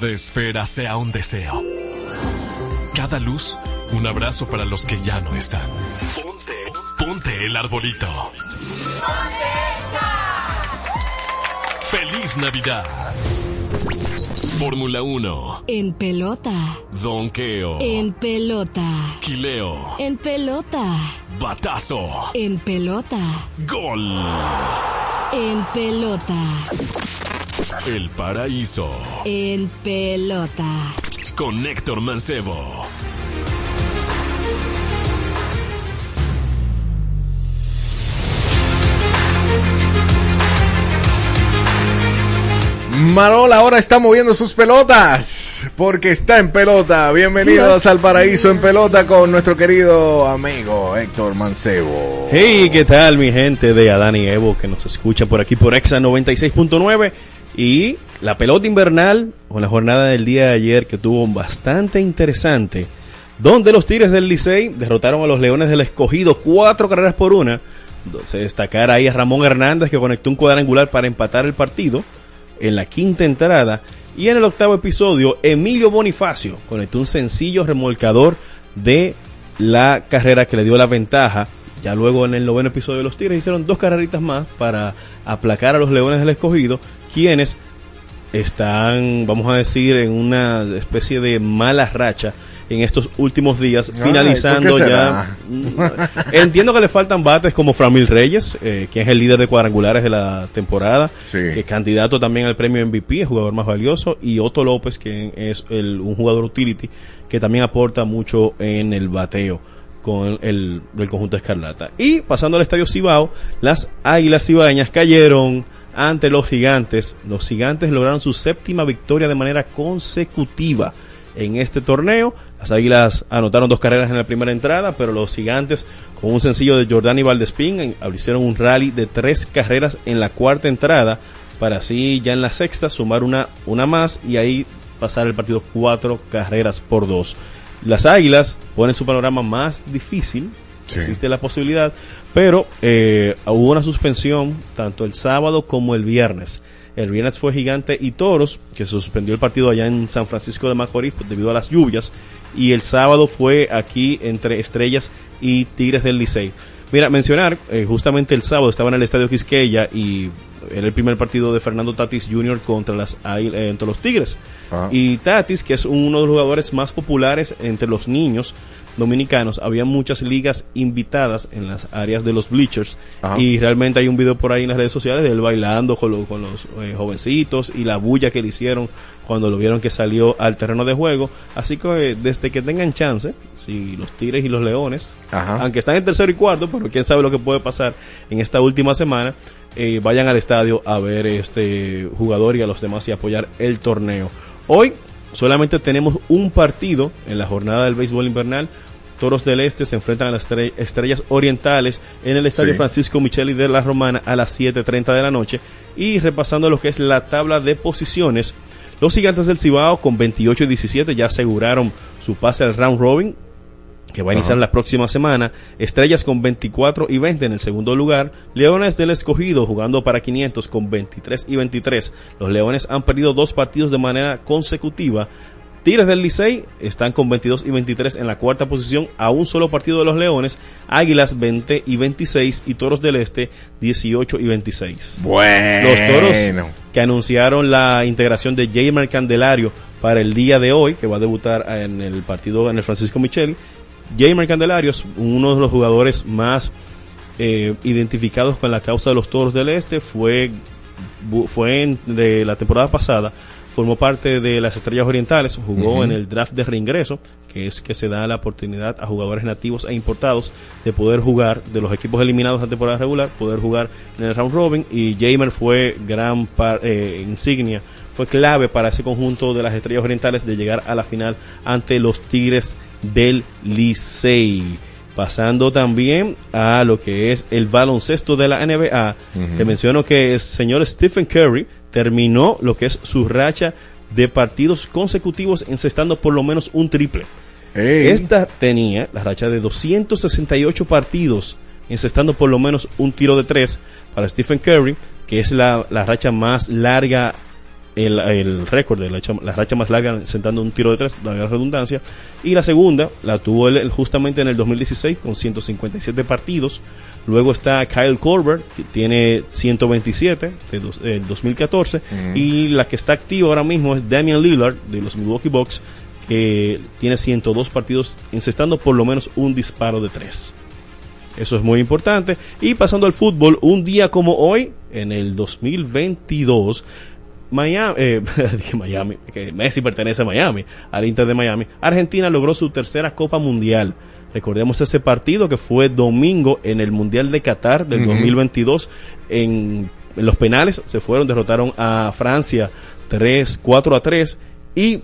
cada esfera sea un deseo. Cada luz, un abrazo para los que ya no están. Ponte, ponte el arbolito. ¡Feliz Navidad! Fórmula 1, En pelota. Donkeo, En pelota. Quileo, En pelota. Batazo, En pelota. Gol. En pelota. El paraíso. En pelota. Con Héctor Mancebo. Marola ahora está moviendo sus pelotas porque está en pelota. Bienvenidos al paraíso en pelota con nuestro querido amigo Héctor Mancebo. Hey, ¿qué tal mi gente de Adán y Evo que nos escucha por aquí por Exa 96.9 y la pelota invernal con la jornada del día de ayer que tuvo bastante interesante donde los Tigres del Licey derrotaron a los Leones del Escogido cuatro carreras por una. Se destacar ahí a Ramón Hernández que conectó un cuadrangular para empatar el partido en la quinta entrada. Y en el octavo episodio, Emilio Bonifacio conectó un sencillo remolcador de la carrera que le dio la ventaja. Ya luego en el noveno episodio los Tigres hicieron dos carreritas más para aplacar a los Leones del Escogido, quienes están, vamos a decir, en una especie de mala racha en estos últimos días, Ay, finalizando ¿por qué ya. será? Entiendo que le faltan bates como Framil Reyes, eh, quien es el líder de cuadrangulares de la temporada, que candidato también al premio MVP, el jugador más valioso, y Otto López, que es el- un jugador utility que también aporta mucho en el bateo con el del conjunto Escarlata. Y pasando al Estadio Cibao, las Águilas Cibaeñas cayeron ante los Gigantes. Los Gigantes lograron su séptima victoria de manera consecutiva en este torneo. Las Águilas anotaron dos carreras en la primera entrada, pero los Gigantes, con un sencillo de Jordani Valdespín, hicieron un rally de tres carreras en la cuarta entrada, para así ya en la sexta sumar una, una más y ahí pasar el partido cuatro carreras por dos. Las Águilas ponen su panorama más difícil, existe la posibilidad, pero eh, hubo una suspensión tanto el sábado como el viernes. El viernes fue Gigante y Toros, que se suspendió el partido allá en San Francisco de Macorís pues, debido a las lluvias. Y el sábado fue aquí entre Estrellas y Tigres del Licey. Mira, mencionar, eh, justamente el sábado estaba en el Estadio Quisqueya y era el primer partido de Fernando Tatis Jr. contra, las, eh, entre los Tigres. Ah. Y Tatis, que es uno de los jugadores más populares entre los niños dominicanos, había muchas ligas invitadas en las áreas de los bleachers Ajá. y realmente hay un video por ahí en las redes sociales de él bailando con, lo- con los eh, jovencitos y la bulla que le hicieron cuando lo vieron que salió al terreno de juego. Así que eh, desde que tengan chance, si los Tigres y los Leones, aunque están en tercero y cuarto, pero quién sabe lo que puede pasar en esta última semana, eh, vayan al estadio a ver este jugador y a los demás y apoyar el torneo. Hoy solamente tenemos un partido en la jornada del béisbol invernal. Toros del Este se enfrentan a las Estre- Estrellas Orientales en el Estadio Sí. Francisco Micheli de la Romana a las 7.30 de la noche. Y repasando lo que es la tabla de posiciones, los gigantes del Cibao con 28 y 17 ya aseguraron su pase al round robin que va a iniciar Ajá. la próxima semana. Estrellas con 24 y 20 en el segundo lugar. Leones del Escogido jugando para 500 con 23 y 23. Los Leones han perdido dos partidos de manera consecutiva. Tigres del Licey están con 22 y 23 en la cuarta posición a un solo partido de los Leones. Águilas 20 y 26 y Toros del Este 18 y 26. Bueno. Los Toros que anunciaron la integración de Jamer Candelario para el día de hoy, que va a debutar en el partido en el Francisco Micheli. Jamer Candelario es uno de los jugadores más eh, identificados con la causa de los Toros del Este. Fue, fue en- de la temporada pasada, formó parte de las Estrellas Orientales, jugó en el draft de reingreso, que es que se da la oportunidad a jugadores nativos e importados de poder jugar de los equipos eliminados a temporada regular, poder jugar en el round robin y Jamer fue gran par- eh, insignia fue clave para ese conjunto de las Estrellas Orientales de llegar a la final ante los Tigres del Licey. Pasando también a lo que es el baloncesto de la NBA, te menciono que el señor Stephen Curry terminó lo que es su racha de partidos consecutivos encestando por lo menos un triple. Esta tenía la racha de 268 partidos encestando por lo menos un tiro de tres para Stephen Curry, que es la, la racha más larga, el, el récord de la, la racha más larga encestando un tiro de tres, la redundancia. Y la segunda la tuvo él, justamente en el 2016 con 157 partidos. Luego está Kyle Korver, que tiene 127 de dos- del 2014. Ujú. Y la que está activa ahora mismo es Damian Lillard de los Milwaukee Bucks, que tiene 102 partidos encestando por lo menos un disparo de tres. Eso es muy importante. Y pasando al fútbol, un día como hoy, en el 2022, Miami, eh, Miami, que Messi pertenece a Miami, al Inter de Miami. Argentina logró su tercera Copa Mundial. Recordemos ese partido que fue domingo en el Mundial de Qatar del Ujú. 2022. En, en los penales se fueron, derrotaron a Francia 3, 4 a 3 y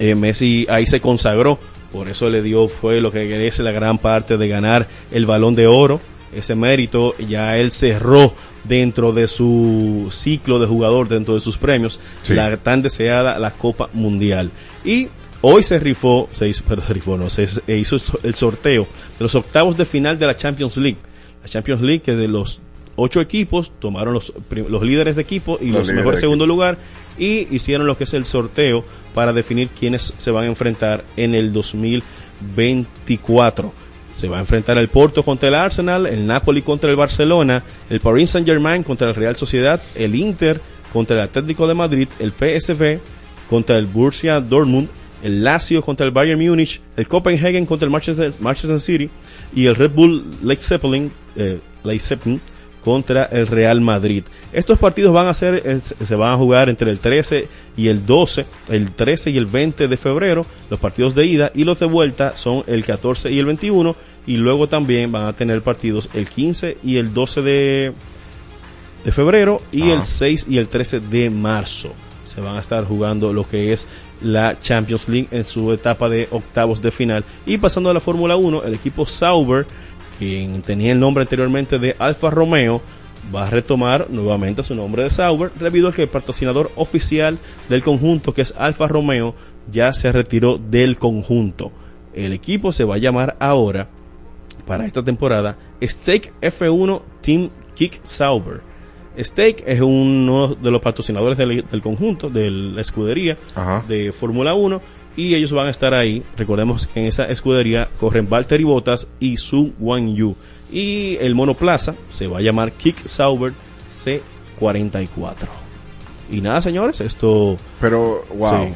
eh, Messi ahí se consagró, por eso le dio, fue lo que es la gran parte de ganar el balón de oro, ese mérito, ya él cerró dentro de su ciclo de jugador, dentro de sus premios, Sí. la tan deseada la Copa Mundial. Y hoy se rifó, se hizo, perdón, se rifó, no, se hizo el sorteo de los octavos de final de la Champions League. La Champions League que de los ocho equipos tomaron los, los líderes de equipo y Los los, mejores segundo lugar y hicieron lo que es el sorteo para definir quiénes se van a enfrentar en el 2024. Se va a enfrentar el Porto contra el Arsenal, el Napoli contra el Barcelona, el Paris Saint Germain contra el Real Sociedad, el Inter contra el Atlético de Madrid, el PSV contra el Borussia Dortmund, el Lazio contra el Bayern Múnich, el Copenhagen contra el Manchester, Manchester City y el Red Bull Leipzig, eh, contra el Real Madrid. Estos partidos van a ser eh, se van a jugar entre el 13 y el 12, el 13 y el 20 de febrero, los partidos de ida y los de vuelta son el 14 y el 21 y luego también van a tener partidos el 15 y el 12 de de febrero y Ah. el 6 y el 13 de marzo. Se van a estar jugando lo que es la Champions League en su etapa de octavos de final. Y pasando a la Fórmula 1, el equipo Sauber, quien tenía el nombre anteriormente de Alfa Romeo, va a retomar nuevamente su nombre de Sauber debido a que el patrocinador oficial del conjunto, que es Alfa Romeo, ya se retiró del conjunto. El equipo se va a llamar ahora, para esta temporada, Stake F1 Team Kick Sauber. Stake es uno de los patrocinadores del, del conjunto, de la escudería Ajá. de Fórmula 1 y ellos van a estar ahí. Recordemos que en esa escudería corren Valtteri Bottas y Su Wan Yu. Y el monoplaza se va a llamar Kick Sauber C44. Y nada, señores, esto... Pero, wow. Sí.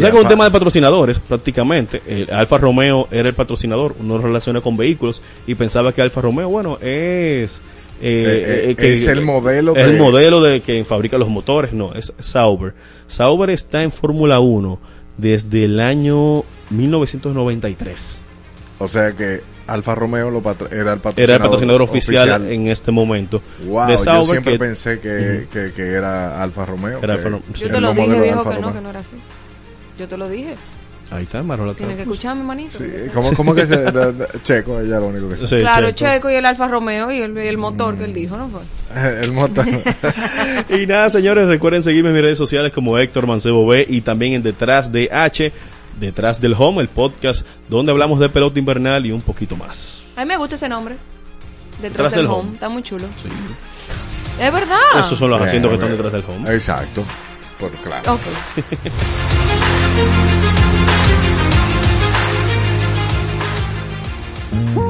O sea, que es un tema de patrocinadores, prácticamente. El Alfa Romeo era el patrocinador, uno lo relaciona con vehículos y pensaba que Alfa Romeo, bueno, es... Eh, eh, que- es el modelo es el de- modelo de que fabrica los motores, no, es Sauber. Sauber está en Fórmula 1 desde el año 1993. O sea que Alfa Romeo lo patro- era el patrocinador, Era el patrocinador oficial, en este momento Wow, de yo siempre que- pensé que, que, que era Alfa Romeo. Era que- Alfa Romeo. Yo te lo dije, de viejo, no, que no era así. Yo te lo dije. Ahí está, Marola. Tienes que escucharme, manito. Sí, ¿Cómo, cómo que se, da- da- Checo, ella lo único que Sí, sabe. claro, Checo. y el Alfa Romeo y el, y el motor que él dijo, ¿no fue? El motor. y nada, señores, recuerden seguirme en mis redes sociales como Héctor Mancebo B y también en Detrás de H, Detrás del Home, el podcast donde hablamos de pelota invernal y un poquito más. A mí me gusta ese nombre. Detrás Detrás del del home. home. Está muy chulo. Sí. Es verdad. Esos son los asientos que están detrás del home. Exacto. Por claro. Ok. Así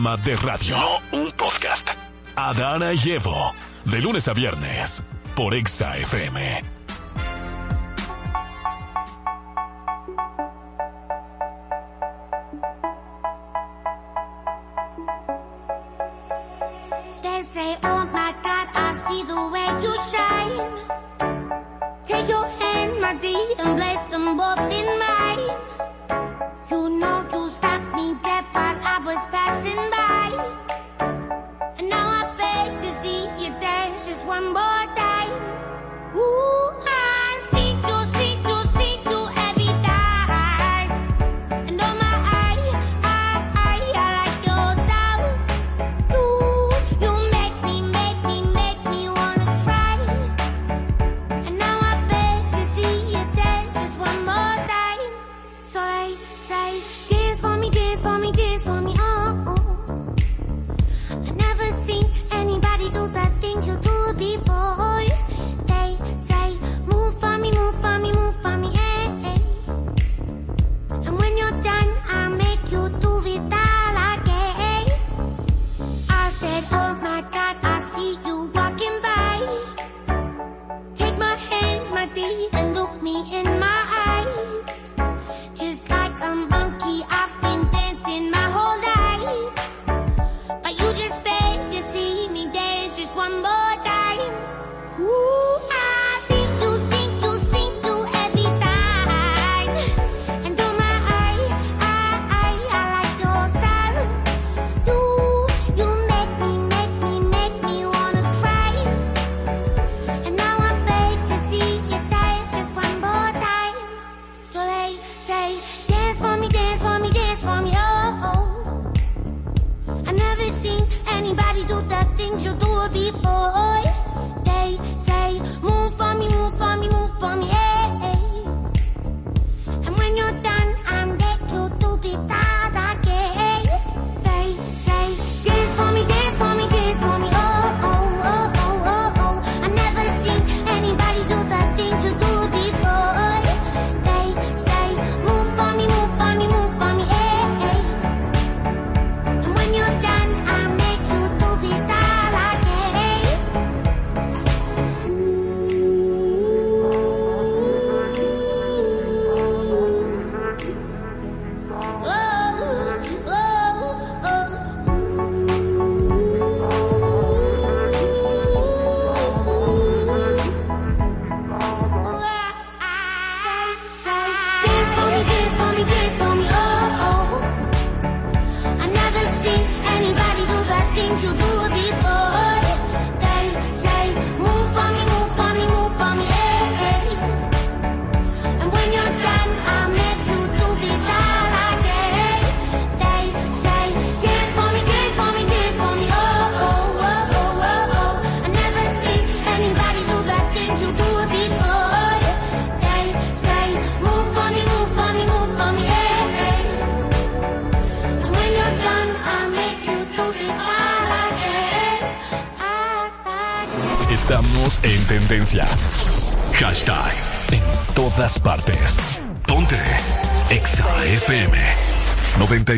de radio. No un podcast. Adana y Evo, de lunes a viernes, por Exa FM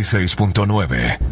96.9.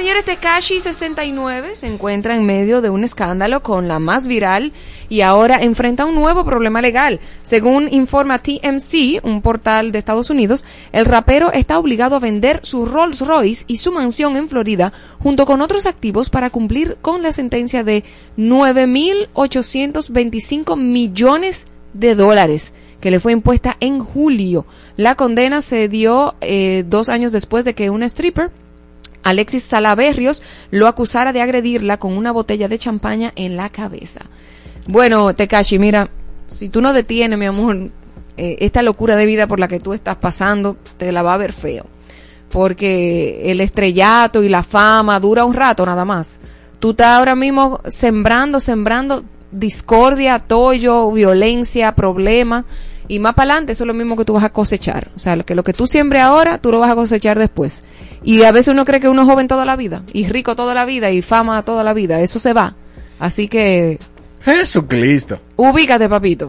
Señores, Tekashi 69 se encuentra en medio de un escándalo con la más viral y ahora enfrenta un nuevo problema legal. Según informa TMC, un portal de Estados Unidos, el rapero está obligado a vender su Rolls Royce y su mansión en Florida junto con otros activos para cumplir con la sentencia de 9.825 millones de dólares que le fue impuesta en julio. La condena se dio eh, dos años después de que una stripper Alexis Salaberrios lo acusara de agredirla con una botella de champaña en la cabeza. Bueno, Tekashi, mira, si tú no detienes, mi amor, eh, esta locura de vida por la que tú estás pasando, te la va a ver feo. Porque el estrellato y la fama dura un rato nada más. Tú estás ahora mismo sembrando, sembrando discordia, tollo, violencia, problemas. Y más para adelante, eso es lo mismo que tú vas a cosechar. O sea, que, lo que tú siembres ahora, tú lo vas a cosechar después. Y a veces uno cree que uno es joven toda la vida, y rico toda la vida, y fama toda la vida. Eso se va. Así que, Jesucristo. ubícate, papito.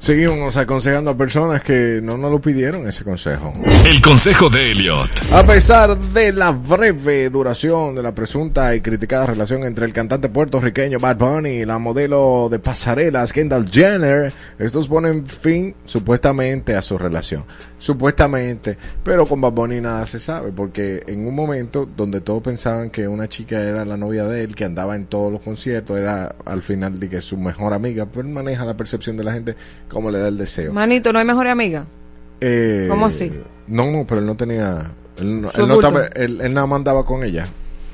Seguimos aconsejando a personas que no nos lo pidieron ese consejo. El consejo de Elliot. A pesar de la breve duración de la presunta y criticada relación entre el cantante puertorriqueño Bad Bunny y la modelo de pasarelas Kendall Jenner, estos ponen fin supuestamente a su relación. Supuestamente, pero con Bad Bunny nada se sabe, porque en un momento donde todos pensaban que una chica era la novia de él, que andaba en todos los conciertos, era al final de que su mejor amiga, pero él maneja la percepción de la gente como le da el deseo. Manito, ¿no hay mejor amiga? Eh, ¿Cómo así? No, no, pero él no tenía. Él, no- él no estaba- él- él nada más andaba con ella.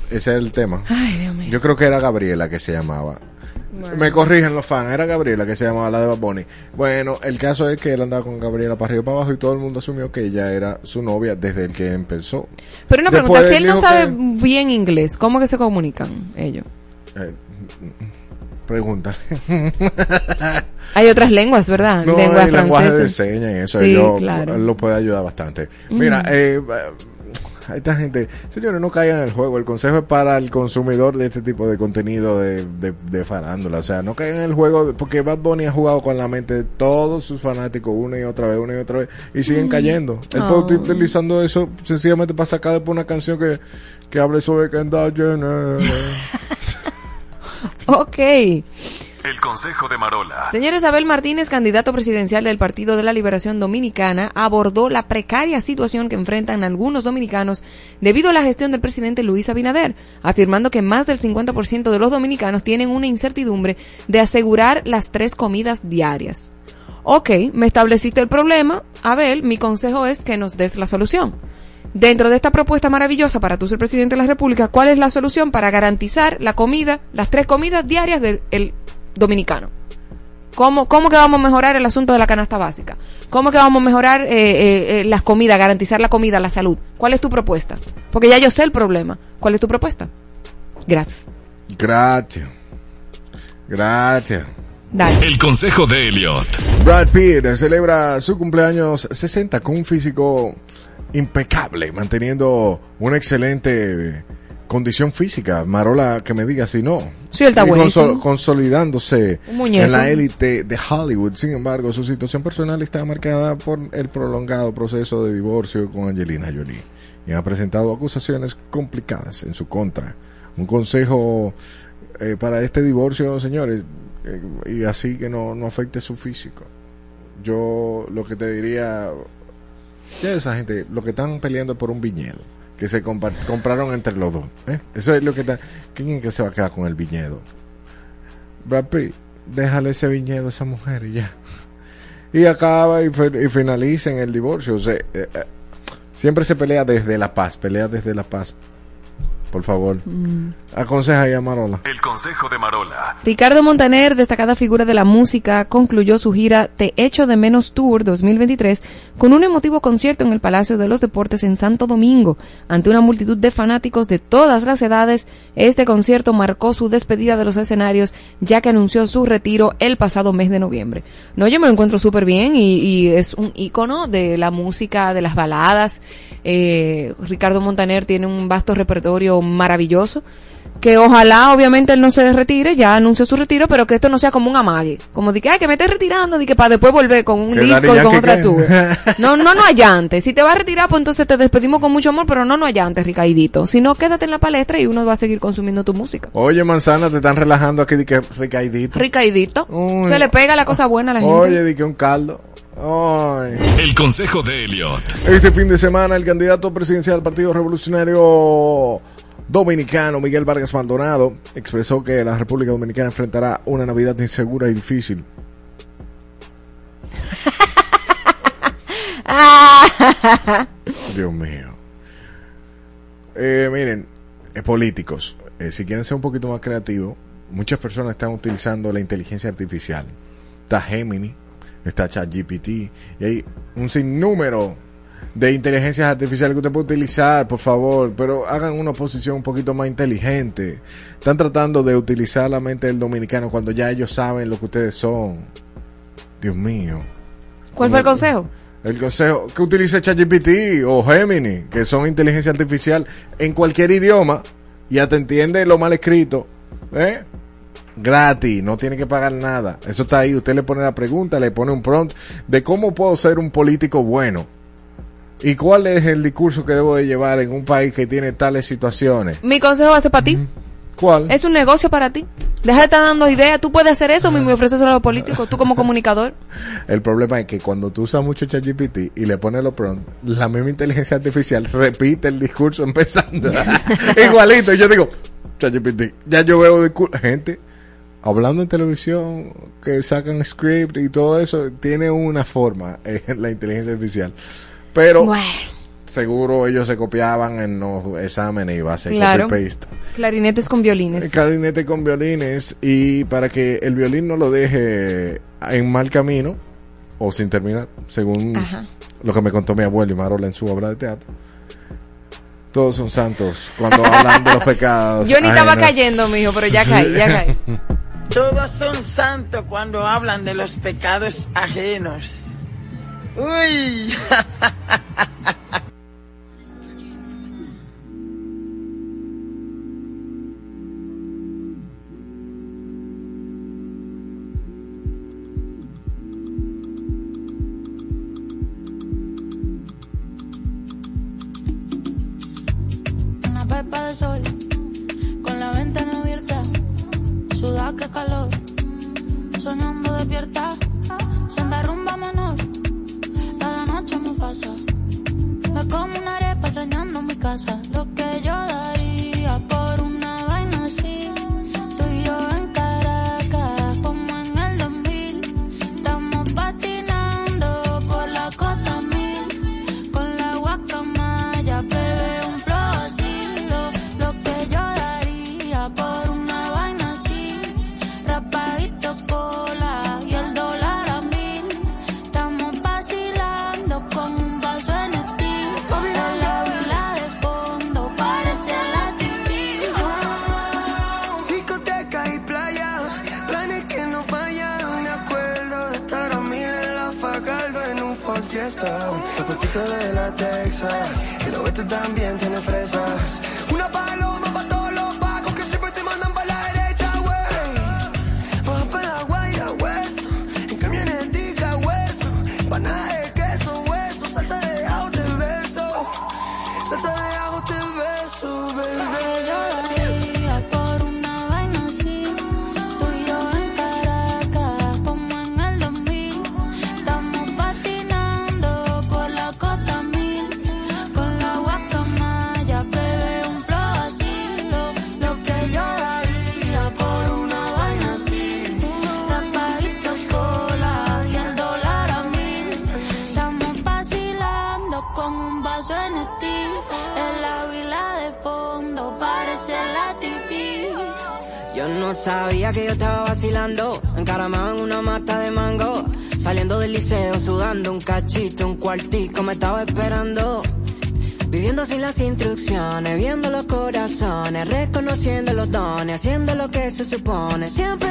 Ese es el tema. Ay, Dios mío. Yo creo que era Gabriela que se llamaba. Me corrigen los fans, era Gabriela que se llamaba la de Bad Bunny. Bueno, el caso es que él andaba con Gabriela para arriba y para abajo y todo el mundo asumió que ella era su novia desde el que empezó. Pero una Después pregunta, si él no sabe que- bien inglés, ¿cómo que se comunican ellos? Eh, pregunta. Hay otras lenguas, ¿verdad? No, lenguas hay lenguaje de señas y eso. Sí, yo- claro. Lo puede ayudar bastante. Mira, Ujú. eh, a esta gente, señores, no caigan en el juego. El consejo es para el consumidor de este tipo de contenido de, de, de farándula. O sea, no caigan en el juego porque Bad Bunny ha jugado con la mente de todos sus fanáticos una y otra vez, una y otra vez, y siguen Mm. cayendo. Él Oh. puede utilizando eso sencillamente para sacar después una canción que, que hable sobre Kendall Jenner. Ok. El consejo de Marola. Señor Isabel Martínez, candidato presidencial del Partido de la Liberación Dominicana, abordó la precaria situación que enfrentan algunos dominicanos debido a la gestión del presidente Luis Abinader, afirmando que más del 50% de los dominicanos tienen una incertidumbre de asegurar las tres comidas diarias. Ok, me estableciste el problema. Abel, mi consejo es que nos des la solución. Dentro de esta propuesta maravillosa para tú ser presidente de la República, ¿cuál es la solución para garantizar la comida, las tres comidas diarias del el dominicano? ¿Cómo, ¿Cómo que vamos a mejorar el asunto de la canasta básica? ¿Cómo que vamos a mejorar eh, eh, eh, las comidas, garantizar la comida, la salud? ¿Cuál es tu propuesta? Porque ya yo sé el problema. ¿Cuál es tu propuesta? Gracias. Gracias. Gracias. Dale. El consejo de Elliot. Brad Pitt celebra su cumpleaños 60 con un físico impecable, manteniendo una excelente condición física. Marola, que me diga si no. Sí, él está buenísimo. consolidándose en la élite de Hollywood. Sin embargo, su situación personal está marcada por el prolongado proceso de divorcio con Angelina Jolie. Y ha presentado acusaciones complicadas en su contra. Un consejo eh, para este divorcio, señores, eh, y así que no, no afecte su físico. Yo lo que te diría, ya esa gente, lo que están peleando por un viñedo, que se compraron entre los dos. ¿eh? Eso es lo que está. ¿Quién es que se va a quedar con el viñedo? Brad déjale ese viñedo a esa mujer y ya. Y acaba y, y finaliza en el divorcio. Eh, eh, siempre se pelea desde la paz, pelea desde la paz por favor. Mm. Aconseja ahí a Marola. El consejo de Marola. Ricardo Montaner, destacada figura de la música, concluyó su gira Te Echo de Menos Tour 2023 con un emotivo concierto en el Palacio de los Deportes en Santo Domingo. Ante una multitud de fanáticos de todas las edades, este concierto marcó su despedida de los escenarios ya que anunció su retiro el pasado mes de noviembre. No, yo me lo encuentro súper bien y, y es un ícono de la música, de las baladas. Eh, Ricardo Montaner tiene un vasto repertorio maravilloso que ojalá obviamente él no se retire, ya anunció su retiro, pero que esto no sea como un amague, como de que, ay, que me esté retirando, de que para después volver con un Que disco y con otra tour. No, no, no allante. Si te vas a retirar, pues entonces te despedimos con mucho amor, pero no, no allante, Ricaidito. Si no, quédate en la palestra y uno va a seguir consumiendo tu música. Oye, manzana, te están relajando aquí de que ricaidito. Ricaidito. Uy. Se le pega la cosa buena a la gente. Oye, de que un caldo. Ay. El consejo de Elliot. Este fin de semana, el candidato presidencial del Partido Revolucionario Dominicano, Miguel Vargas Maldonado, expresó que la República Dominicana enfrentará una Navidad insegura y difícil. Dios mío. Eh, miren, eh, políticos, eh, si quieren ser un poquito más creativos, muchas personas están utilizando la inteligencia artificial. Está Gemini, está ChatGPT, y hay un sinnúmero de inteligencias artificiales que usted puede utilizar, por favor, pero hagan una oposición un poquito más inteligente. Están tratando de utilizar la mente del dominicano cuando ya ellos saben lo que ustedes son. Dios mío. ¿Cuál fue el consejo? El consejo que utilice ChatGPT o Gemini, que son inteligencia artificial en cualquier idioma, ya te entiende lo mal escrito, ¿eh? Gratis, no tiene que pagar nada. Eso está ahí. Usted le pone la pregunta, le pone un prompt de cómo puedo ser un político bueno. ¿Y cuál es el discurso que debo de llevar en un país que tiene tales situaciones? Mi consejo va a ser para ti. ¿Cuál? Es un negocio para ti. Deja de estar dando ideas. Tú puedes hacer eso y ofrecerlo a los políticos. Tú como comunicador. El problema es que cuando tú usas mucho ChatGPT y le pones los prompts, la misma inteligencia artificial repite el discurso empezando. Igualito. Y yo digo, ChatGPT, ya yo veo discurso. Gente hablando en televisión, que sacan script y todo eso, tiene una forma eh, la inteligencia artificial. Pero seguro ellos se copiaban en los exámenes y va a ser Claro. copy-paste. Clarinetes con violines. El clarinete con violines y para que el violín no lo deje en mal camino o sin terminar, según Ajá. lo que me contó mi abuelo y Marola en su obra de teatro. Todos son santos cuando hablan de los pecados. Yo ni estaba ajenos. cayendo, mijo, pero ya caí, ya caí. Todos son santos cuando hablan de los pecados ajenos. Uy. Una cuartico me estaba esperando. Viviendo sin las instrucciones, viendo los corazones, reconociendo los dones, haciendo lo que se supone. Siempre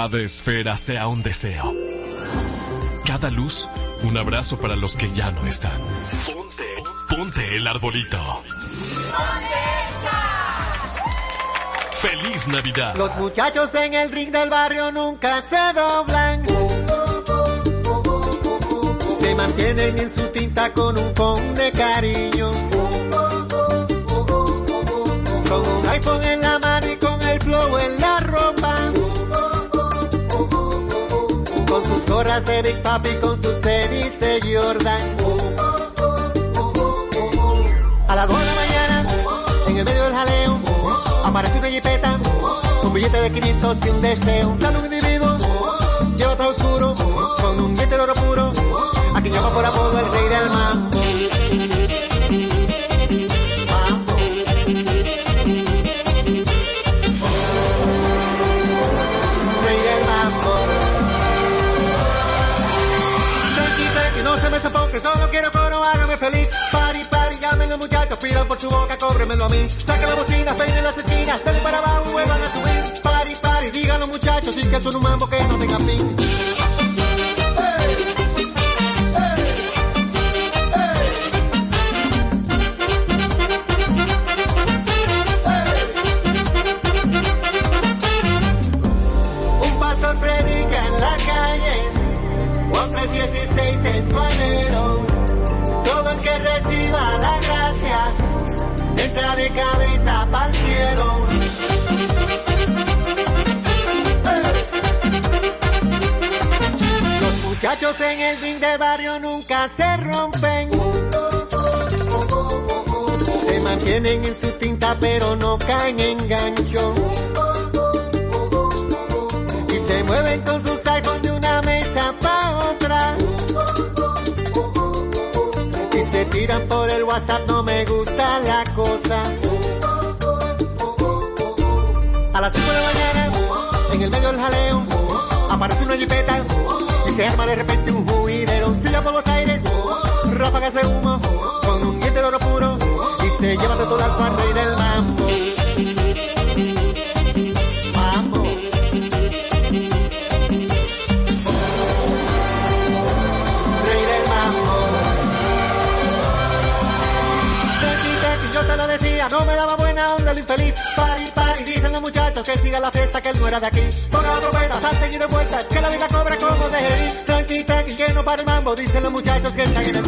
cada esfera sea un deseo. Cada luz, un abrazo para los que ya no están. Ponte, ponte el arbolito. ¡Feliz Navidad! Los muchachos en el ring del barrio nunca se doblan. Se mantienen en su tinta con un phone de cariño. Con un iPhone en la mano y con el flow en la gorras de Big Papi, con sus tenis de Jordan. A las 2 de la mañana, en el medio del jaleo, aparece una jipeta, un billete de 500 y un deseo. Sale un individuo, lleva todo oscuro, con un diente de oro puro, a quien llama por apodo el rey del. Mambo. Por su boca, cóbremelo a mí. Saca cabeza para el cielo. Los muchachos en el ring de barrio nunca se rompen. Se mantienen en su tinta pero no caen en gancho. Y se mueven con sus iPhones de una mesa pa' otra. Y se tiran por el WhatsApp, A las 5 de la mañana, en el medio del jaleo, aparece una jipeta y se arma de repente un juidero. Silla por los aires, ráfagas de humo, con un diente de oro puro y se lleva de todo al rey del mambo. Siga la fiesta, que él no era de aquí. Ponga la salten y de vueltas, que la vida cobra como de. Tranqui, tranqui, que no para el mambo, dicen los muchachos que están en el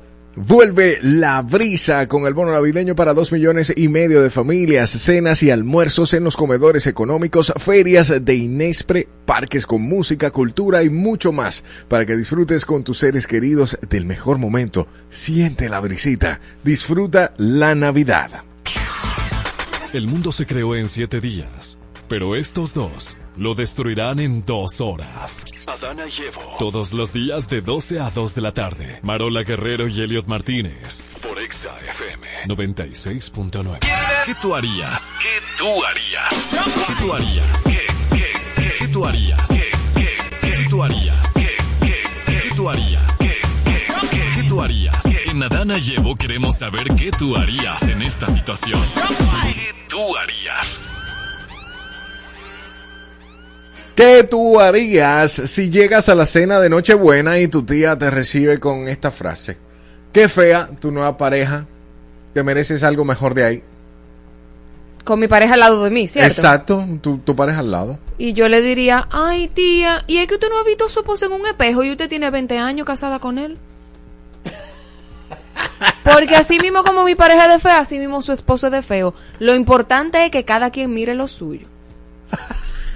vuelve la brisa con el bono navideño para dos millones y medio de familias, cenas y almuerzos en los comedores económicos, ferias de Inespre, parques con música, cultura y mucho más para que disfrutes con tus seres queridos del mejor momento. Siente la brisita, disfruta la Navidad. El mundo se creó en siete días, pero estos dos lo destruirán en dos horas. Adana y Evo. Todos los días de 12 a 2 de la tarde. Marola Guerrero y Elliot Martínez. Por Exa FM. 96.9. ¿Qué tú harías? ¿Qué tú harías? ¿Qué tú harías? ¿Qué tú harías? ¿Qué tú harías? ¿Qué tú harías? ¿Qué tú harías? En Adana y Evo queremos saber qué tú harías en esta situación. ¿Qué tú harías? ¿Qué tú harías si llegas a la cena de Nochebuena y tu tía te recibe con esta frase? Qué fea tu nueva pareja, te mereces algo mejor de ahí. Con mi pareja al lado de mí, ¿cierto? Exacto, tu, tu pareja al lado. Y yo le diría, ay tía, ¿y es que usted no ha visto a su esposo en un espejo y usted tiene 20 años casada con él? Porque así mismo como mi pareja es de fea, así mismo su esposo es de feo. Lo importante es que cada quien mire lo suyo.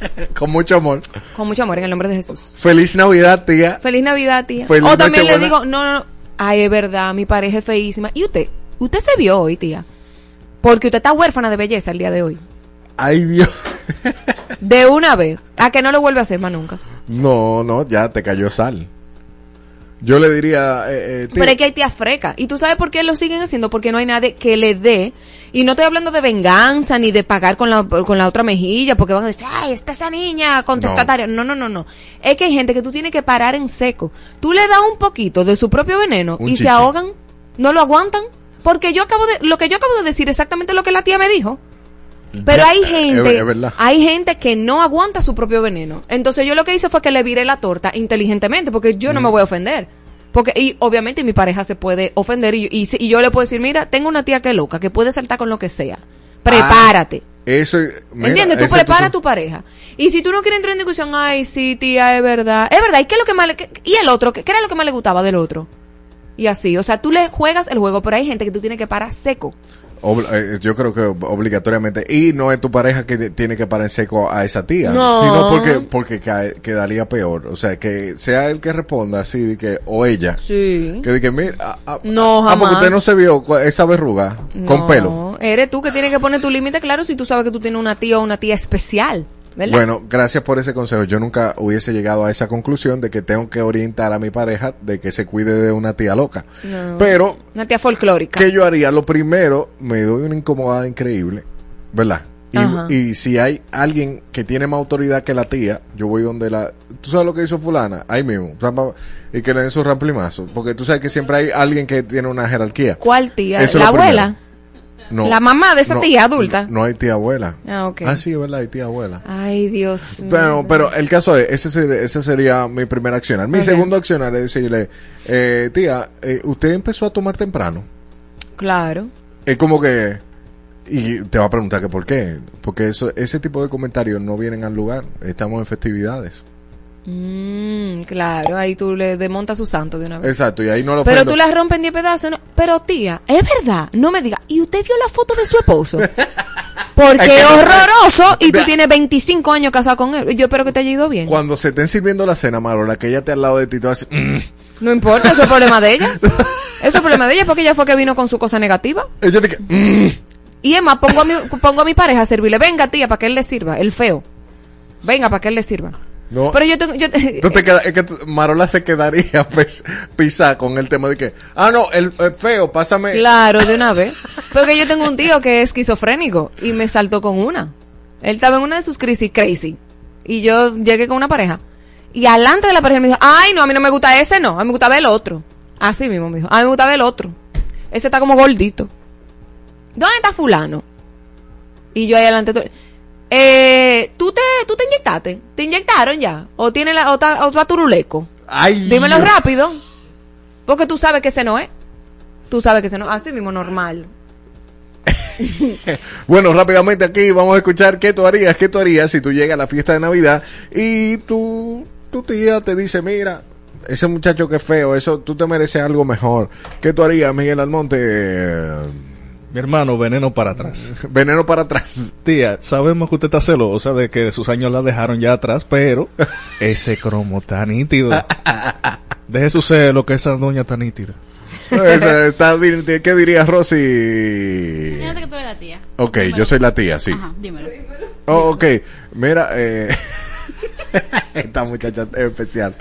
Con mucho amor. Con mucho amor, en el nombre de Jesús. Feliz Navidad, tía. Feliz Navidad, tía. Feliz o también le digo, no, no, no. Ay, es verdad, mi pareja es feísima. ¿Y usted? ¿Usted se vio hoy, tía? Porque usted está huérfana de belleza el día de hoy. Ay, Dios. De una vez. A que no lo vuelve a hacer más nunca. No, no, ya te cayó sal. Yo le diría, eh, eh, Pero es que hay tías frecas. ¿Y tú sabes por qué lo siguen haciendo? Porque no hay nadie que le dé. Y no estoy hablando de venganza ni de pagar con la, con la otra mejilla. Porque van a decir, ay, está esa niña contestataria. No. no, no, no. Es que hay gente que tú tienes que parar en seco. Tú le das un poquito de su propio veneno Un y se ahogan. No lo aguantan. Porque yo acabo de, lo que yo acabo de decir exactamente lo que la tía me dijo. Pero hay gente, es hay gente que no aguanta su propio veneno. Entonces yo lo que hice fue que le viré la torta inteligentemente, porque yo no Mm. me voy a ofender. Porque, y obviamente mi pareja se puede ofender y, y, y yo le puedo decir, mira, tengo una tía que es loca, que puede saltar con lo que sea. Prepárate. eso, mira, ¿Entiendes? Tú ese prepara a tu pareja. Y si tú no quieres entrar en discusión, ay, sí, tía, es verdad. Es verdad, ¿y qué es lo que más le, qué- y el otro? ¿Qué, qué era lo que más le gustaba del otro? Y así, o sea, tú le juegas el juego, pero hay gente que tú tienes que parar seco. Eh, yo creo que ob- obligatoriamente. Y no es tu pareja que tiene que parar en seco a esa tía. No. Sino porque, porque cae- quedaría peor. O sea, que sea el que responda así, de que, o ella. Sí. Que diga, mira, ah, ah, No, ah, porque jamás. usted no se vio esa verruga con pelo. Eres tú que tienes que poner tu límite claro si tú sabes que tú tienes una tía o una tía especial. ¿Verdad? Bueno, gracias por ese consejo. Yo nunca hubiese llegado a esa conclusión de que tengo que orientar a mi pareja de que se cuide de una tía loca. No. Pero, Una tía folclórica. ¿qué yo haría? Lo primero, me doy una incomodada increíble, ¿verdad? Y, y si hay alguien que tiene más autoridad que la tía, yo voy donde la... ¿Tú sabes lo que hizo fulana? Ahí mismo. Y que le den su ramplimazo. Porque tú sabes que siempre hay alguien que tiene una jerarquía. ¿Cuál tía? Eso es ¿La abuela? No. La mamá de esa No, tía adulta. No, no hay tía abuela. Ah, ok. Ah, sí, verdad, hay tía abuela. Ay, Dios. Pero, pero el caso es, ese, ser- ese sería mi primer accionar. Mi segundo accionar es decirle, eh, tía, eh, usted empezó a tomar temprano. Claro. Es como que, y te va a preguntar que por qué. Porque eso, ese tipo de comentarios no vienen al lugar. Estamos en festividades. Mm, claro, ahí tú le desmontas su santo de una vez. Exacto, y ahí no lo Pero tú la rompes en 10 pedazos. ¿no? Pero tía, es verdad, no me diga. ¿Y usted vio la foto de su esposo? Porque Es que horroroso y tú tienes 25 años casado con él. Yo espero que te haya ido bien. Cuando se estén sirviendo la cena, Marola, que ella esté al lado de ti, tú vas a decir, "Mm". No importa, eso es problema de ella. Eso es problema de ella porque ella fue que vino con su cosa negativa. Ella dice, "Mm". Y es más, pongo a mi, pongo a mi pareja a servirle. Venga, tía, para que él le sirva. El feo. Venga, para que él le sirva. No. Pero yo tengo... Yo, Tú te quedas- es que tú- Marola se quedaría pues, pisar con el tema de que, ah, no, el, el feo, pásame. Claro, de una vez. Porque yo tengo un tío que es esquizofrénico y me saltó con una. Él estaba en una de sus crisis crazy. Y yo llegué con una pareja. Y alante de la pareja me dijo, ay, no, a mí no me gusta ese, no. A mí me gusta ver el otro. Así mismo me dijo, a mí me gusta ver el otro. Ese está como gordito. ¿Dónde está fulano? Y yo ahí adelante... Eh, ¿tú te, ¿Tú te inyectaste? ¿Te inyectaron ya? ¿O tiene la, o está, o está turuleco? Ay, Dímelo rápido. Porque tú sabes que ese no es. Tú sabes que ese no Así mismo, normal. bueno, rápidamente aquí vamos a escuchar qué tú harías, qué tú harías si tú llegas a la fiesta de Navidad y tu, tu tía te dice, mira, ese muchacho que es feo, eso tú te mereces algo mejor. ¿Qué tú harías, Miguel Almonte? Mi hermano, veneno para atrás. Veneno para atrás. Tía, sabemos que usted está celosa de que sus años la dejaron ya atrás, pero ese cromo está nítido. Deje su celo, que esa doña está nítida. Eso está ¿Qué dirías, Rosy? Fíjate que tú eres la tía. Ok, yo soy la tía, sí. Ajá, dímelo. Oh, ok, mira, eh, esta muchacha es especial.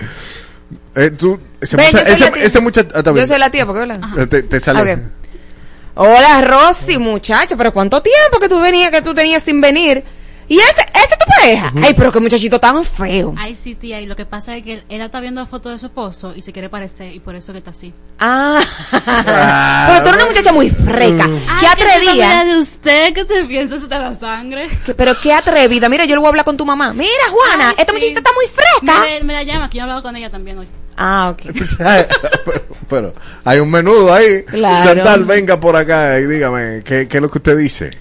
Eh, tú, ese, Ven, yo mucha- soy ese, la tía. ese muchacho, ah, está Yo soy la tía, ¿por qué hablan? Eh, te, te sale. Hola, Rosy, muchacha, pero ¿cuánto tiempo que tú venías, que tú tenías sin venir? ¿Y ese, ese es tu pareja? Ay, pero qué muchachito tan feo. Ay, sí, tía, y lo que pasa es que él, él está viendo la foto de su esposo y se quiere parecer y por eso que está así. Ah, pero tú eres una muchacha muy freca. Mm. Ay, Qué atrevida. de usted que te piensas hasta la sangre. Pero qué atrevida. Mira, yo le voy a hablar con tu mamá. Mira, Juana, Ay, esta sí. muchachita está muy fresca. Me, me la llama, que yo he hablado con ella también hoy. Ah, ok. pero, pero hay un menudo ahí. Claro. Chantal, venga por acá y dígame, ¿qué, qué es lo que usted dice?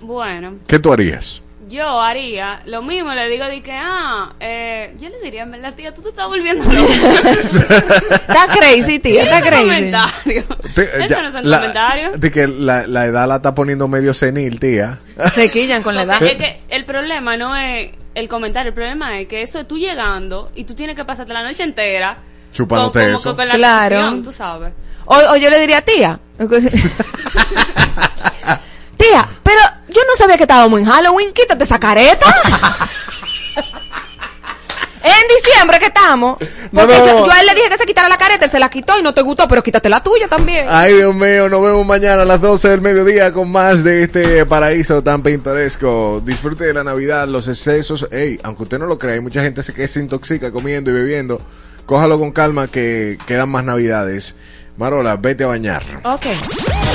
Bueno, ¿Qué tú harías? yo haría lo mismo, le digo de que, ah, eh, yo le diría, en verdad, tía, tú te estás volviendo loca. Está crazy, tía, está crazy. comentario. Te- Eso ya, no es un la- comentario. De que la, la edad la está poniendo medio senil, tía. Se quillan con la edad. Es que el problema no es el comentario, el problema es que eso es tú llegando y tú tienes que pasarte la noche entera Chupándote con, como eso. con la Claro. tú sabes. O, o yo le diría, tía. tía, pero yo no sabía que estábamos en Halloween. Quítate esa careta. en diciembre que estamos. No, Porque no. Yo, yo a él le dije que se quitara la careta, él se la quitó y no te gustó, pero quítate la tuya también. Ay, Dios mío, nos vemos mañana a las 12 del mediodía con más de este paraíso tan pintoresco. Disfrute de la Navidad, los excesos. Ey, aunque usted no lo crea, hay mucha gente que se intoxica comiendo y bebiendo. Cójalo con calma que quedan más Navidades. Marola, vete a bañar. Ok.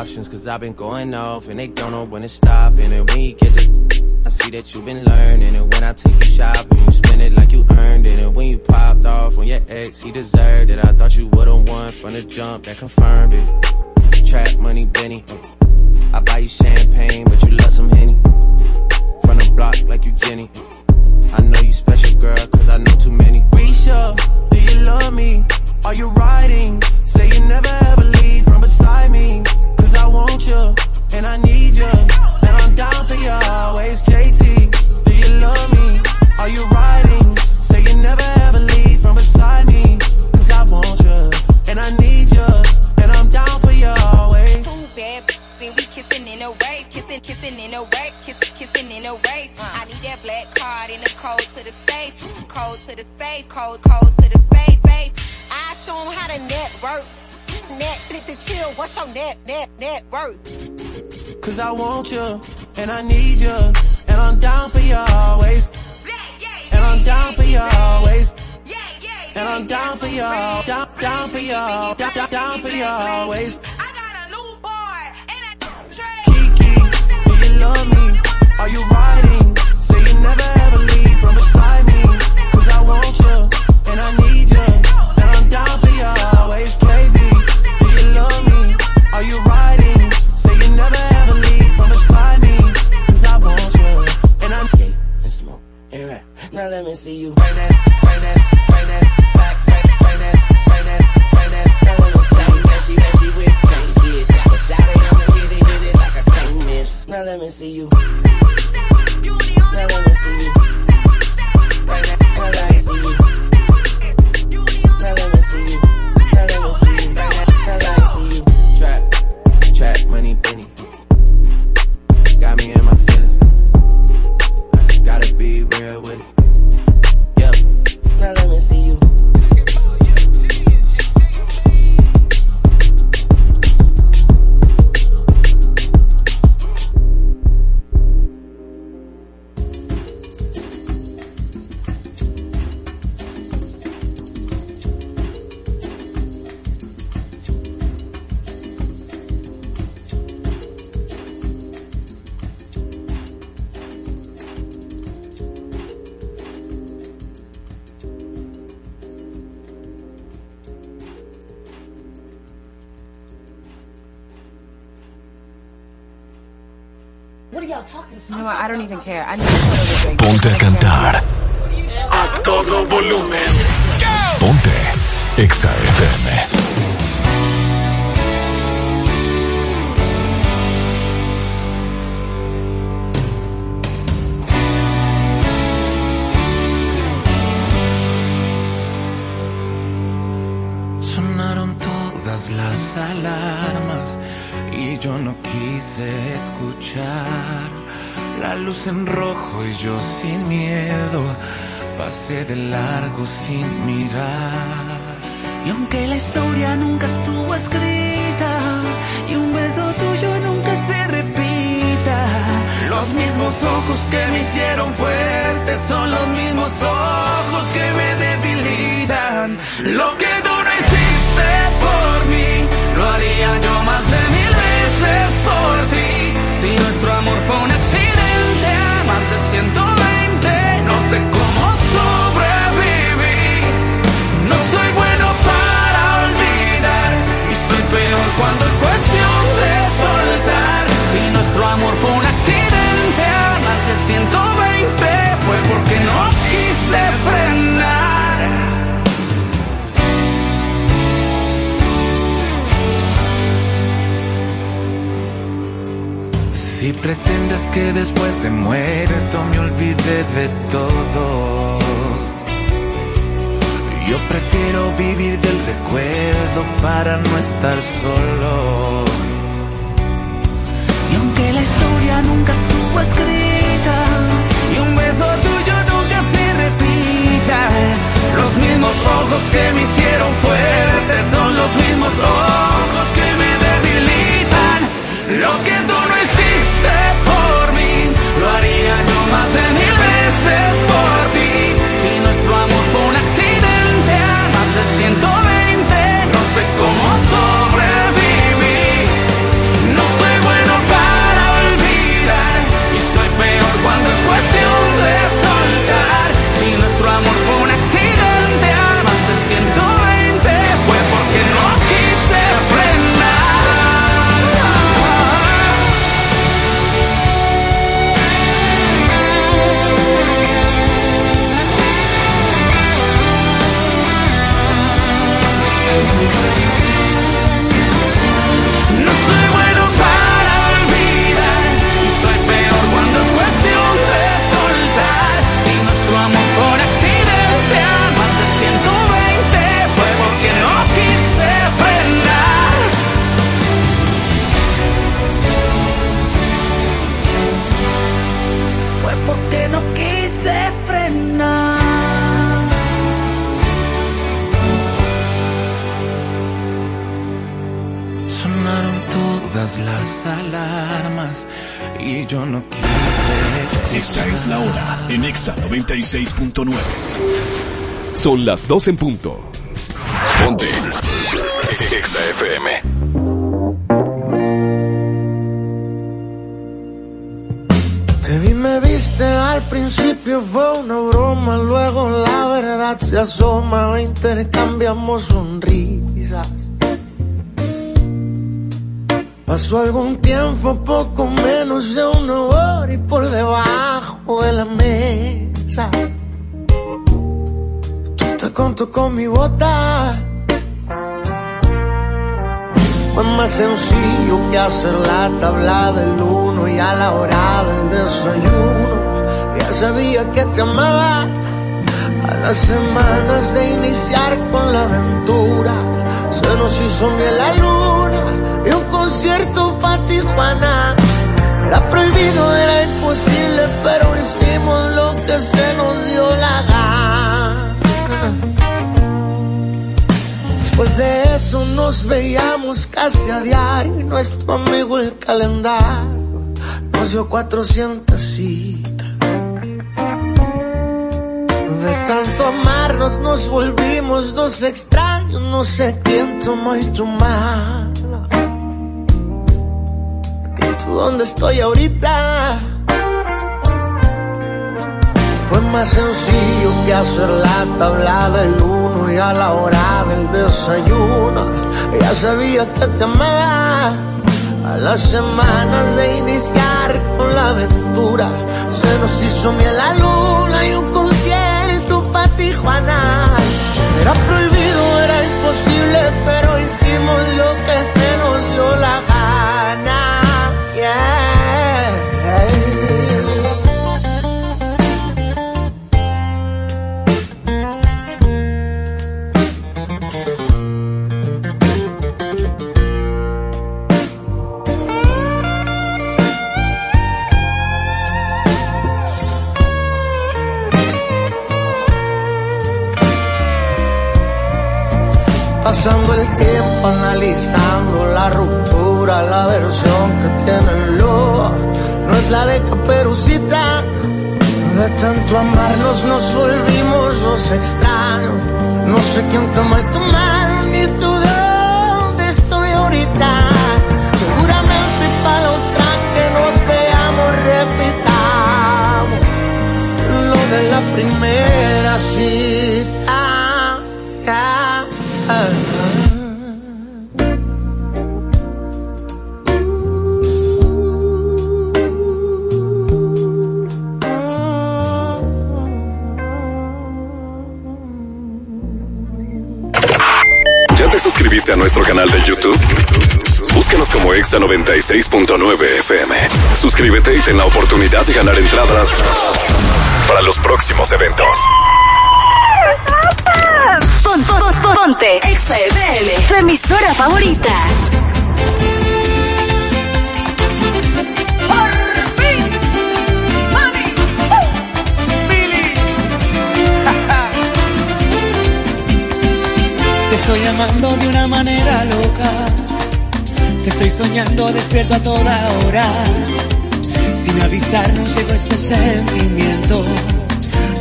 Options. Cause I've been going off and they don't know when to stop. And when you get the, I see that you've been learning. And when I take you shopping, you spend it like you earned it. And when you popped off on your ex, he deserved it. I thought you would've won from the jump that confirmed it. Trap money, Benny. I buy you champagne, but you love some Henny. From the block like you Jenny. I know you special, girl, cause I know too many. Risha, do you love me? Are you riding? Say you never ever leave from beside me. Want you, and I need you. And I'm down for you always, JT. Do you love me? Are you riding? Say you never ever leave from beside me. Cause I want you, and I need you. And I'm down for you always. Cool bad, then we kissing in a wave, kissing, kissing in a wave, kissing, kissing in a wave. Uh. I need that black card in the code to the safe, code to the safe, code, code to the safe, safe. I show 'em how to network. Netflix and chill. What's your net, net, net worth? Cause I want you, and I need you, and I'm down for you always. And I'm down for you always. And I'm down for you, down, down for you, down, down, down for you always. Kiki, do you love me? Are you riding? Say you never ever leave from beside me. Cause I want you, and I need you, and I'm down for you always. Now let me see you that, that, that. Now let me see you. Now let me see you. Now, let me see you. Now let me see you. Now let me see you. Now let me see you. Trap, trap, money, penny. Got me in my Ponte a cantar. A todo volumen. Ponte. Exa FM. Sonaron todas las alarmas y yo no quise escuchar la luz en rojo y yo sin miedo pasé de largo sin mirar. Y aunque la historia nunca estuvo escrita y un beso tuyo nunca se repita, Los mismos ojos que me hicieron fuerte son los mismos ojos que me debilitan. Lo que tú no hiciste por mí, lo haría yo más de mil veces por ti. Si nuestro amor fue pretendes que después de muerto me olvide de todo, yo prefiero vivir del recuerdo para no estar solo. y aunque la historia nunca estuvo escrita y un beso tuyo nunca se repita. Los mismos ojos que me hicieron fuerte son los mismos ojos que me debilitan. Lo que hiciste por mí, lo haría yo más de mil las alarmas y yo no quise. Esta es la hora en Exa 96.9. Son las 2 en punto. Ponte. Exa FM. Te vi, me viste, al principio fue una broma, luego la verdad se asoma, intercambiamos sonrisas. Pasó algún tiempo, poco menos de una hora y por debajo de la mesa. Tú te contó con mi bota. Fue más sencillo que hacer la tabla del uno y a la hora del desayuno. Ya sabía que te amaba. A las semanas de iniciar con la aventura, se nos hizo miel la un concierto para Tijuana. Era prohibido, era imposible, pero hicimos lo que se nos dio la gana. Después de eso nos veíamos casi a diario. y Nuestro amigo el calendario nos dio 400 citas. De tanto amarnos nos volvimos dos extraños. No sé quién tomó y. ¿Y tú dónde estoy ahorita? Fue más sencillo que hacer la tabla del uno y a la hora del desayuno. Ya sabía que te amaba. A las semanas de iniciar con la aventura, se nos hizo miel la luna y un concierto para Tijuana. Era prohibido, era imposible, pero hicimos lo que Pasando el tiempo analizando la ruptura, la versión que tiene el lobo, no es la de caperucita. De tanto amarnos nos volvimos los extraños. No sé quién tomó tu mano, ni tú de dónde estoy ahorita. Seguramente para otra que nos veamos repitamos lo de la primera cita. Ah, suscribiste a nuestro canal de YouTube? Búscanos como Exa 96.9 FM. Suscríbete y ten la oportunidad de ganar entradas para los próximos eventos. Pon- pon- pon- ponte Exa FM, tu emisora favorita. De una manera loca. Te estoy soñando despierto a toda hora. Sin avisarnos llegó ese sentimiento.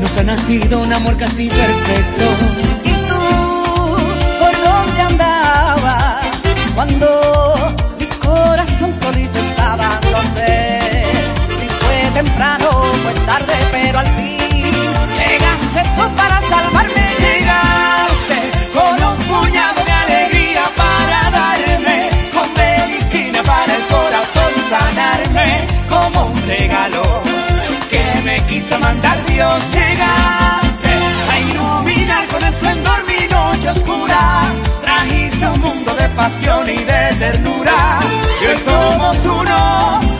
Nos ha nacido un amor casi perfecto. ¿Y tú por dónde andabas cuando mi corazón solito estaba? No sé si fue temprano fue tarde, pero al fin llegaste tú sanarme, como un regalo que me quiso mandar Dios. Llegaste a iluminar con esplendor mi noche oscura, trajiste un mundo de pasión y de ternura, que somos uno